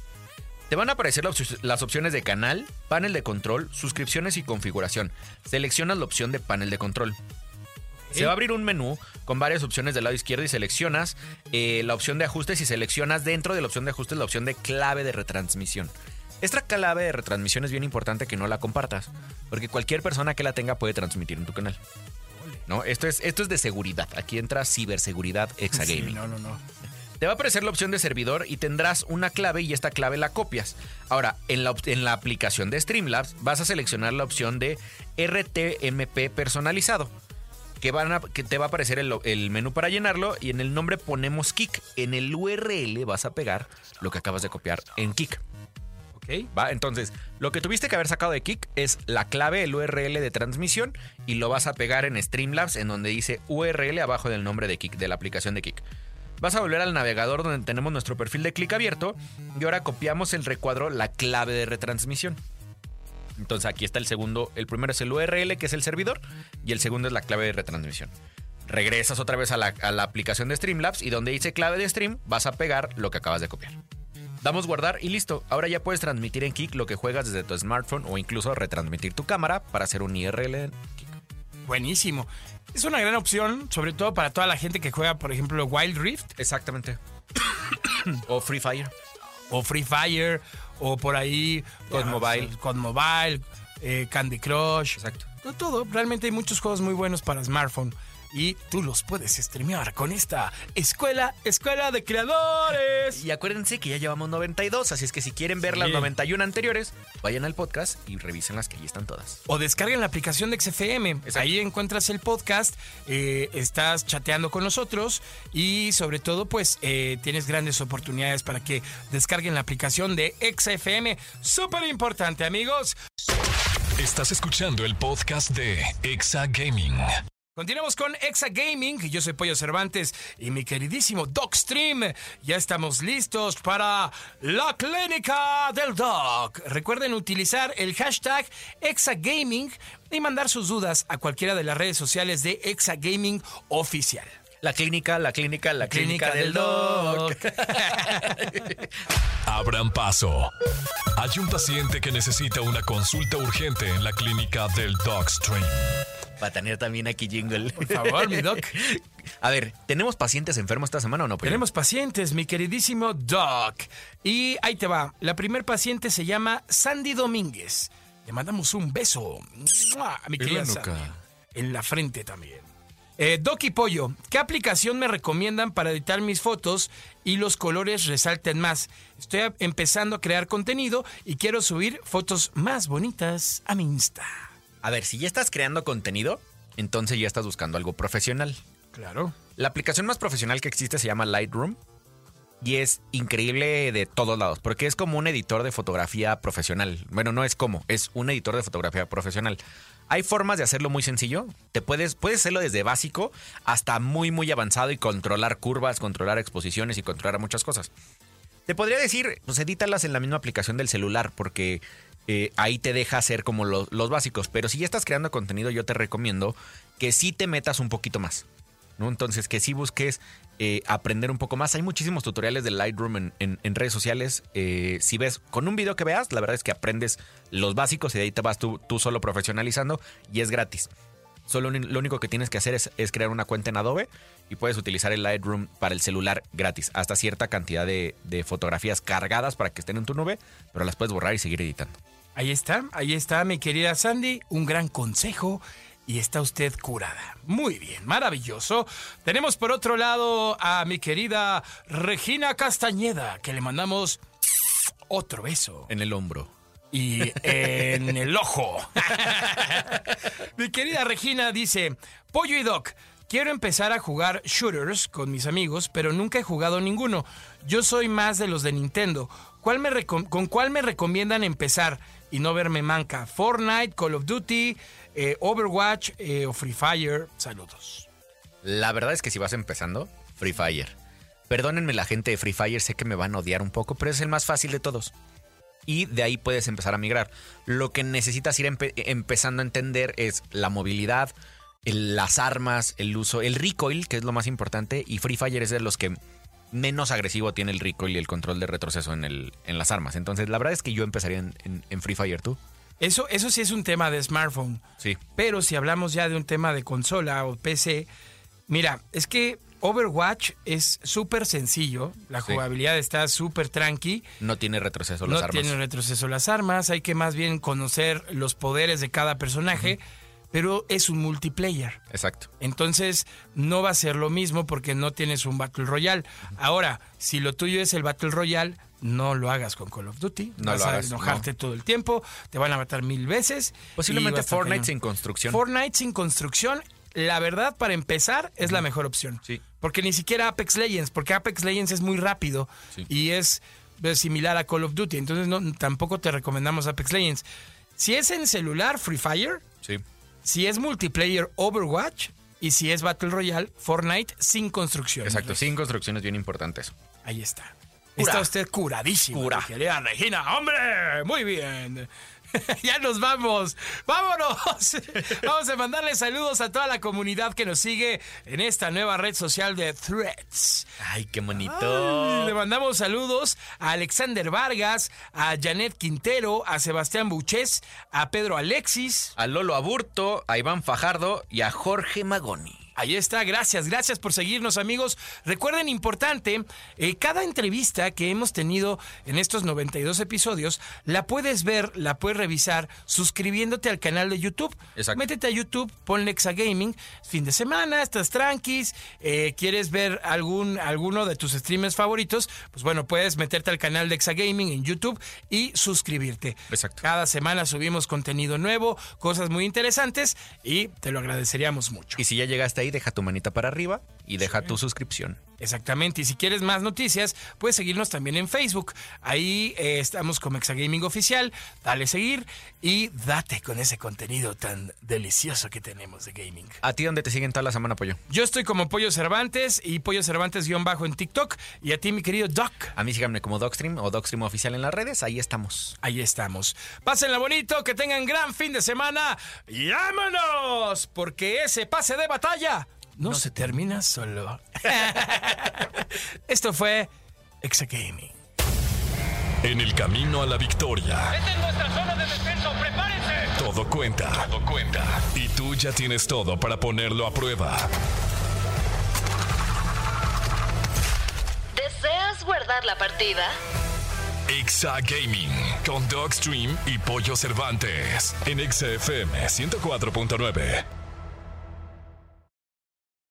Te van a aparecer las opciones de canal, panel de control, suscripciones y configuración. Seleccionas la opción de panel de control. Se va a abrir un menú con varias opciones del lado izquierdo y seleccionas eh, la opción de ajustes y seleccionas dentro de la opción de ajustes la opción de clave de retransmisión. Esta clave de retransmisión es bien importante que no la compartas, porque cualquier persona que la tenga puede transmitir en tu canal. ¿No? Esto es, esto es de seguridad. Aquí entra ciberseguridad Sí, Exagaming. no, no, no. Te va a aparecer la opción de servidor y tendrás una clave y esta clave la copias. Ahora, en la, en la aplicación de Streamlabs vas a seleccionar la opción de RTMP personalizado. Que, van a- que te va a aparecer el, el menú para llenarlo y en el nombre ponemos Kik. En el URL vas a pegar lo que acabas de copiar en Kik. Ok. ¿Va? Entonces, lo que tuviste que haber sacado de Kik es la clave, el URL de transmisión y lo vas a pegar en Streamlabs en donde dice URL abajo del nombre de Kik, de la aplicación de Kik. Vas a volver al navegador donde tenemos nuestro perfil de clic abierto y ahora copiamos el recuadro, la clave de retransmisión. Entonces aquí está el segundo, el primero es el URL que es el servidor y el segundo es la clave de retransmisión. Regresas otra vez a la, a la aplicación de Streamlabs y donde dice clave de stream vas a pegar lo que acabas de copiar. Damos guardar y listo. Ahora ya puedes transmitir en Kik lo que juegas desde tu smartphone o incluso retransmitir tu cámara para hacer un IRL en Kik. Buenísimo. Es una gran opción, sobre todo para toda la gente que juega, por ejemplo, Wild Rift Exactamente. o Free Fire. o Free Fire o por ahí COD ya, Mobile. COD Mobile, eh, Candy Crush. Exacto. No todo, realmente hay muchos juegos muy buenos para smartphone. Y tú los puedes streamear con esta escuela, escuela de creadores. Y acuérdense que ya llevamos 92, así es que si quieren ver Sí. las 91 anteriores, vayan al podcast y revisen las que ahí están todas. O descarguen la aplicación de XFM. Exacto. Ahí encuentras el podcast, eh, estás chateando con nosotros y sobre todo pues eh, tienes grandes oportunidades para que descarguen la aplicación de XFM. Súper importante amigos. Estás escuchando el podcast de Exa Gaming. Continuamos con Exa Gaming. Yo soy Pollo Cervantes y mi queridísimo Doc Stream. Ya estamos listos para la clínica del Doc. Recuerden utilizar el hashtag Exa Gaming y mandar sus dudas a cualquiera de las redes sociales de Exa Gaming Oficial. La clínica, la clínica, la clínica, del doc. Abran paso. Hay un paciente que necesita una consulta urgente en la clínica del Dogstream. Para tener también aquí jingle. Por favor, mi Doc. A ver, ¿tenemos pacientes enfermos esta semana o no? Pollo? Tenemos pacientes, mi queridísimo Doc. Y ahí te va. La primer paciente se llama Sandy Domínguez. Le mandamos un beso mi querida Sandy. En la frente también. Eh, Doc y Pollo, ¿qué aplicación me recomiendan para editar mis fotos y los colores resalten más? Estoy empezando a crear contenido y quiero subir fotos más bonitas a mi Insta. A ver, si ya estás creando contenido, entonces ya estás buscando algo profesional. Claro. La aplicación más profesional que existe se llama Lightroom y es increíble de todos lados, porque es como un editor de fotografía profesional. Bueno, no es como, es un editor de fotografía profesional. Hay formas de hacerlo muy sencillo. Te puedes, puedes hacerlo desde básico hasta muy, muy avanzado y controlar curvas, controlar exposiciones y controlar muchas cosas. Te podría decir, pues edítalas en la misma aplicación del celular, porque eh, ahí te deja hacer como lo- los básicos. Pero si ya estás creando contenido, yo te recomiendo que sí te metas un poquito más. ¿no? Entonces, que sí busques eh, aprender un poco más. Hay muchísimos tutoriales de Lightroom en, en- redes sociales. Eh, si ves, con un video que veas, la verdad es que aprendes los básicos y de ahí te vas tú, tú solo profesionalizando y es gratis. Solo lo único que tienes que hacer es, es crear una cuenta en Adobe y puedes utilizar el Lightroom para el celular gratis. Hasta cierta cantidad de, de fotografías cargadas para que estén en tu nube, pero las puedes borrar y seguir editando. Ahí está, ahí está mi querida Sandy, un gran consejo y está usted curada. Muy bien, maravilloso. Tenemos por otro lado a mi querida Regina Castañeda, que le mandamos otro beso En el hombro. y en el ojo. Mi querida Regina dice, Pollo y Doc, quiero empezar a jugar shooters con mis amigos, pero nunca he jugado ninguno. Yo soy más de los de Nintendo. ¿Cuál me ¿Con cuál me recomiendan empezar y no verme manca? Fortnite, Call of Duty, eh, Overwatch eh, o Free Fire. Saludos. La verdad es que si vas empezando, Free Fire. Perdónenme la gente de Free Fire, sé que me van a odiar un poco, pero es el más fácil de todos. Y de ahí puedes empezar a migrar. Lo que necesitas ir empe- empezando a entender es la movilidad, las armas, el uso, el recoil, que es lo más importante. Y Free Fire es de los que menos agresivo tiene el recoil y el control de retroceso en, el, en las armas. Entonces, la verdad es que yo empezaría en, en- en Free Fire, ¿tú? Eso, eso sí es un tema de smartphone. Sí. Pero si hablamos ya de un tema de consola o PC, mira, es que Overwatch es súper sencillo, la Sí. jugabilidad está súper tranqui, No tiene retroceso no las armas. tiene retroceso las armas, hay que más bien conocer los poderes de cada personaje, pero es un multiplayer. Exacto. Entonces no va a ser lo mismo porque no tienes un Battle Royale. Ahora, si lo tuyo es el Battle Royale, no lo hagas con Call of Duty. No vas lo a hagas, enojarte todo el tiempo, te van a matar mil veces. Posiblemente a Fortnite cañón. sin construcción. Fortnite sin construcción, la verdad, para empezar, es la mejor opción. Sí. Porque ni siquiera Apex Legends, porque Apex Legends es muy rápido Sí. y es similar a Call of Duty. Entonces no, tampoco te recomendamos Apex Legends. Si es en celular, Free Fire. Sí. Si es multiplayer, Overwatch. Y si es Battle Royale, Fortnite sin construcción. Exacto. Sin construcción es bien importante eso. Ahí está. Cura. Está usted curadísimo. Cura. Regina, hombre. Muy bien. ya nos vamos. Vámonos. Vamos a mandarle saludos a toda la comunidad que nos sigue en esta nueva red social de Threads. Ay, qué bonito. Ay, le mandamos saludos a Alexander Vargas, a Janet Quintero, a Sebastián Buches, a Pedro Alexis, A Lolo Aburto, a Iván Fajardo y a Jorge Magoni. Ahí está, gracias, gracias por seguirnos amigos. Recuerden, importante, eh, cada entrevista que hemos tenido en estos 92 episodios, la puedes ver, la puedes revisar suscribiéndote al canal de YouTube. Exacto. Métete a YouTube, ponle Gaming, fin de semana, estás tranquis, eh, quieres ver algún, alguno de tus streamers favoritos, pues bueno, puedes meterte al canal de Gaming en YouTube y suscribirte. Exacto. Cada semana subimos contenido nuevo, cosas muy interesantes y te lo agradeceríamos mucho. Y si ya llegaste ahí, deja tu manita para arriba y deja tu suscripción. Exactamente, y si quieres más noticias, puedes seguirnos también en Facebook. Ahí eh, estamos como Exagaming Oficial. Dale seguir y date con ese contenido tan delicioso que tenemos de gaming. ¿A ti dónde te siguen toda la semana, Pollo? Yo estoy como Pollo Cervantes y Pollo Cervantes-bajo en TikTok. Y a ti, mi querido Doc. A mí síganme como Docstream o Docstream Oficial en las redes. Ahí estamos. Ahí estamos. Pásenla bonito, que tengan gran fin de semana. ¡Y vámonos! Porque ese pase de batalla no, se termina solo. Esto fue Exagaming. En el camino a la victoria, Esta es nuestra zona de descenso. ¡Prepárense! todo cuenta. Todo cuenta. Y tú ya tienes todo para ponerlo a prueba. ¿Deseas guardar la partida? Exa Gaming con Dogstream y Pollo Cervantes en Exa FM 104.9.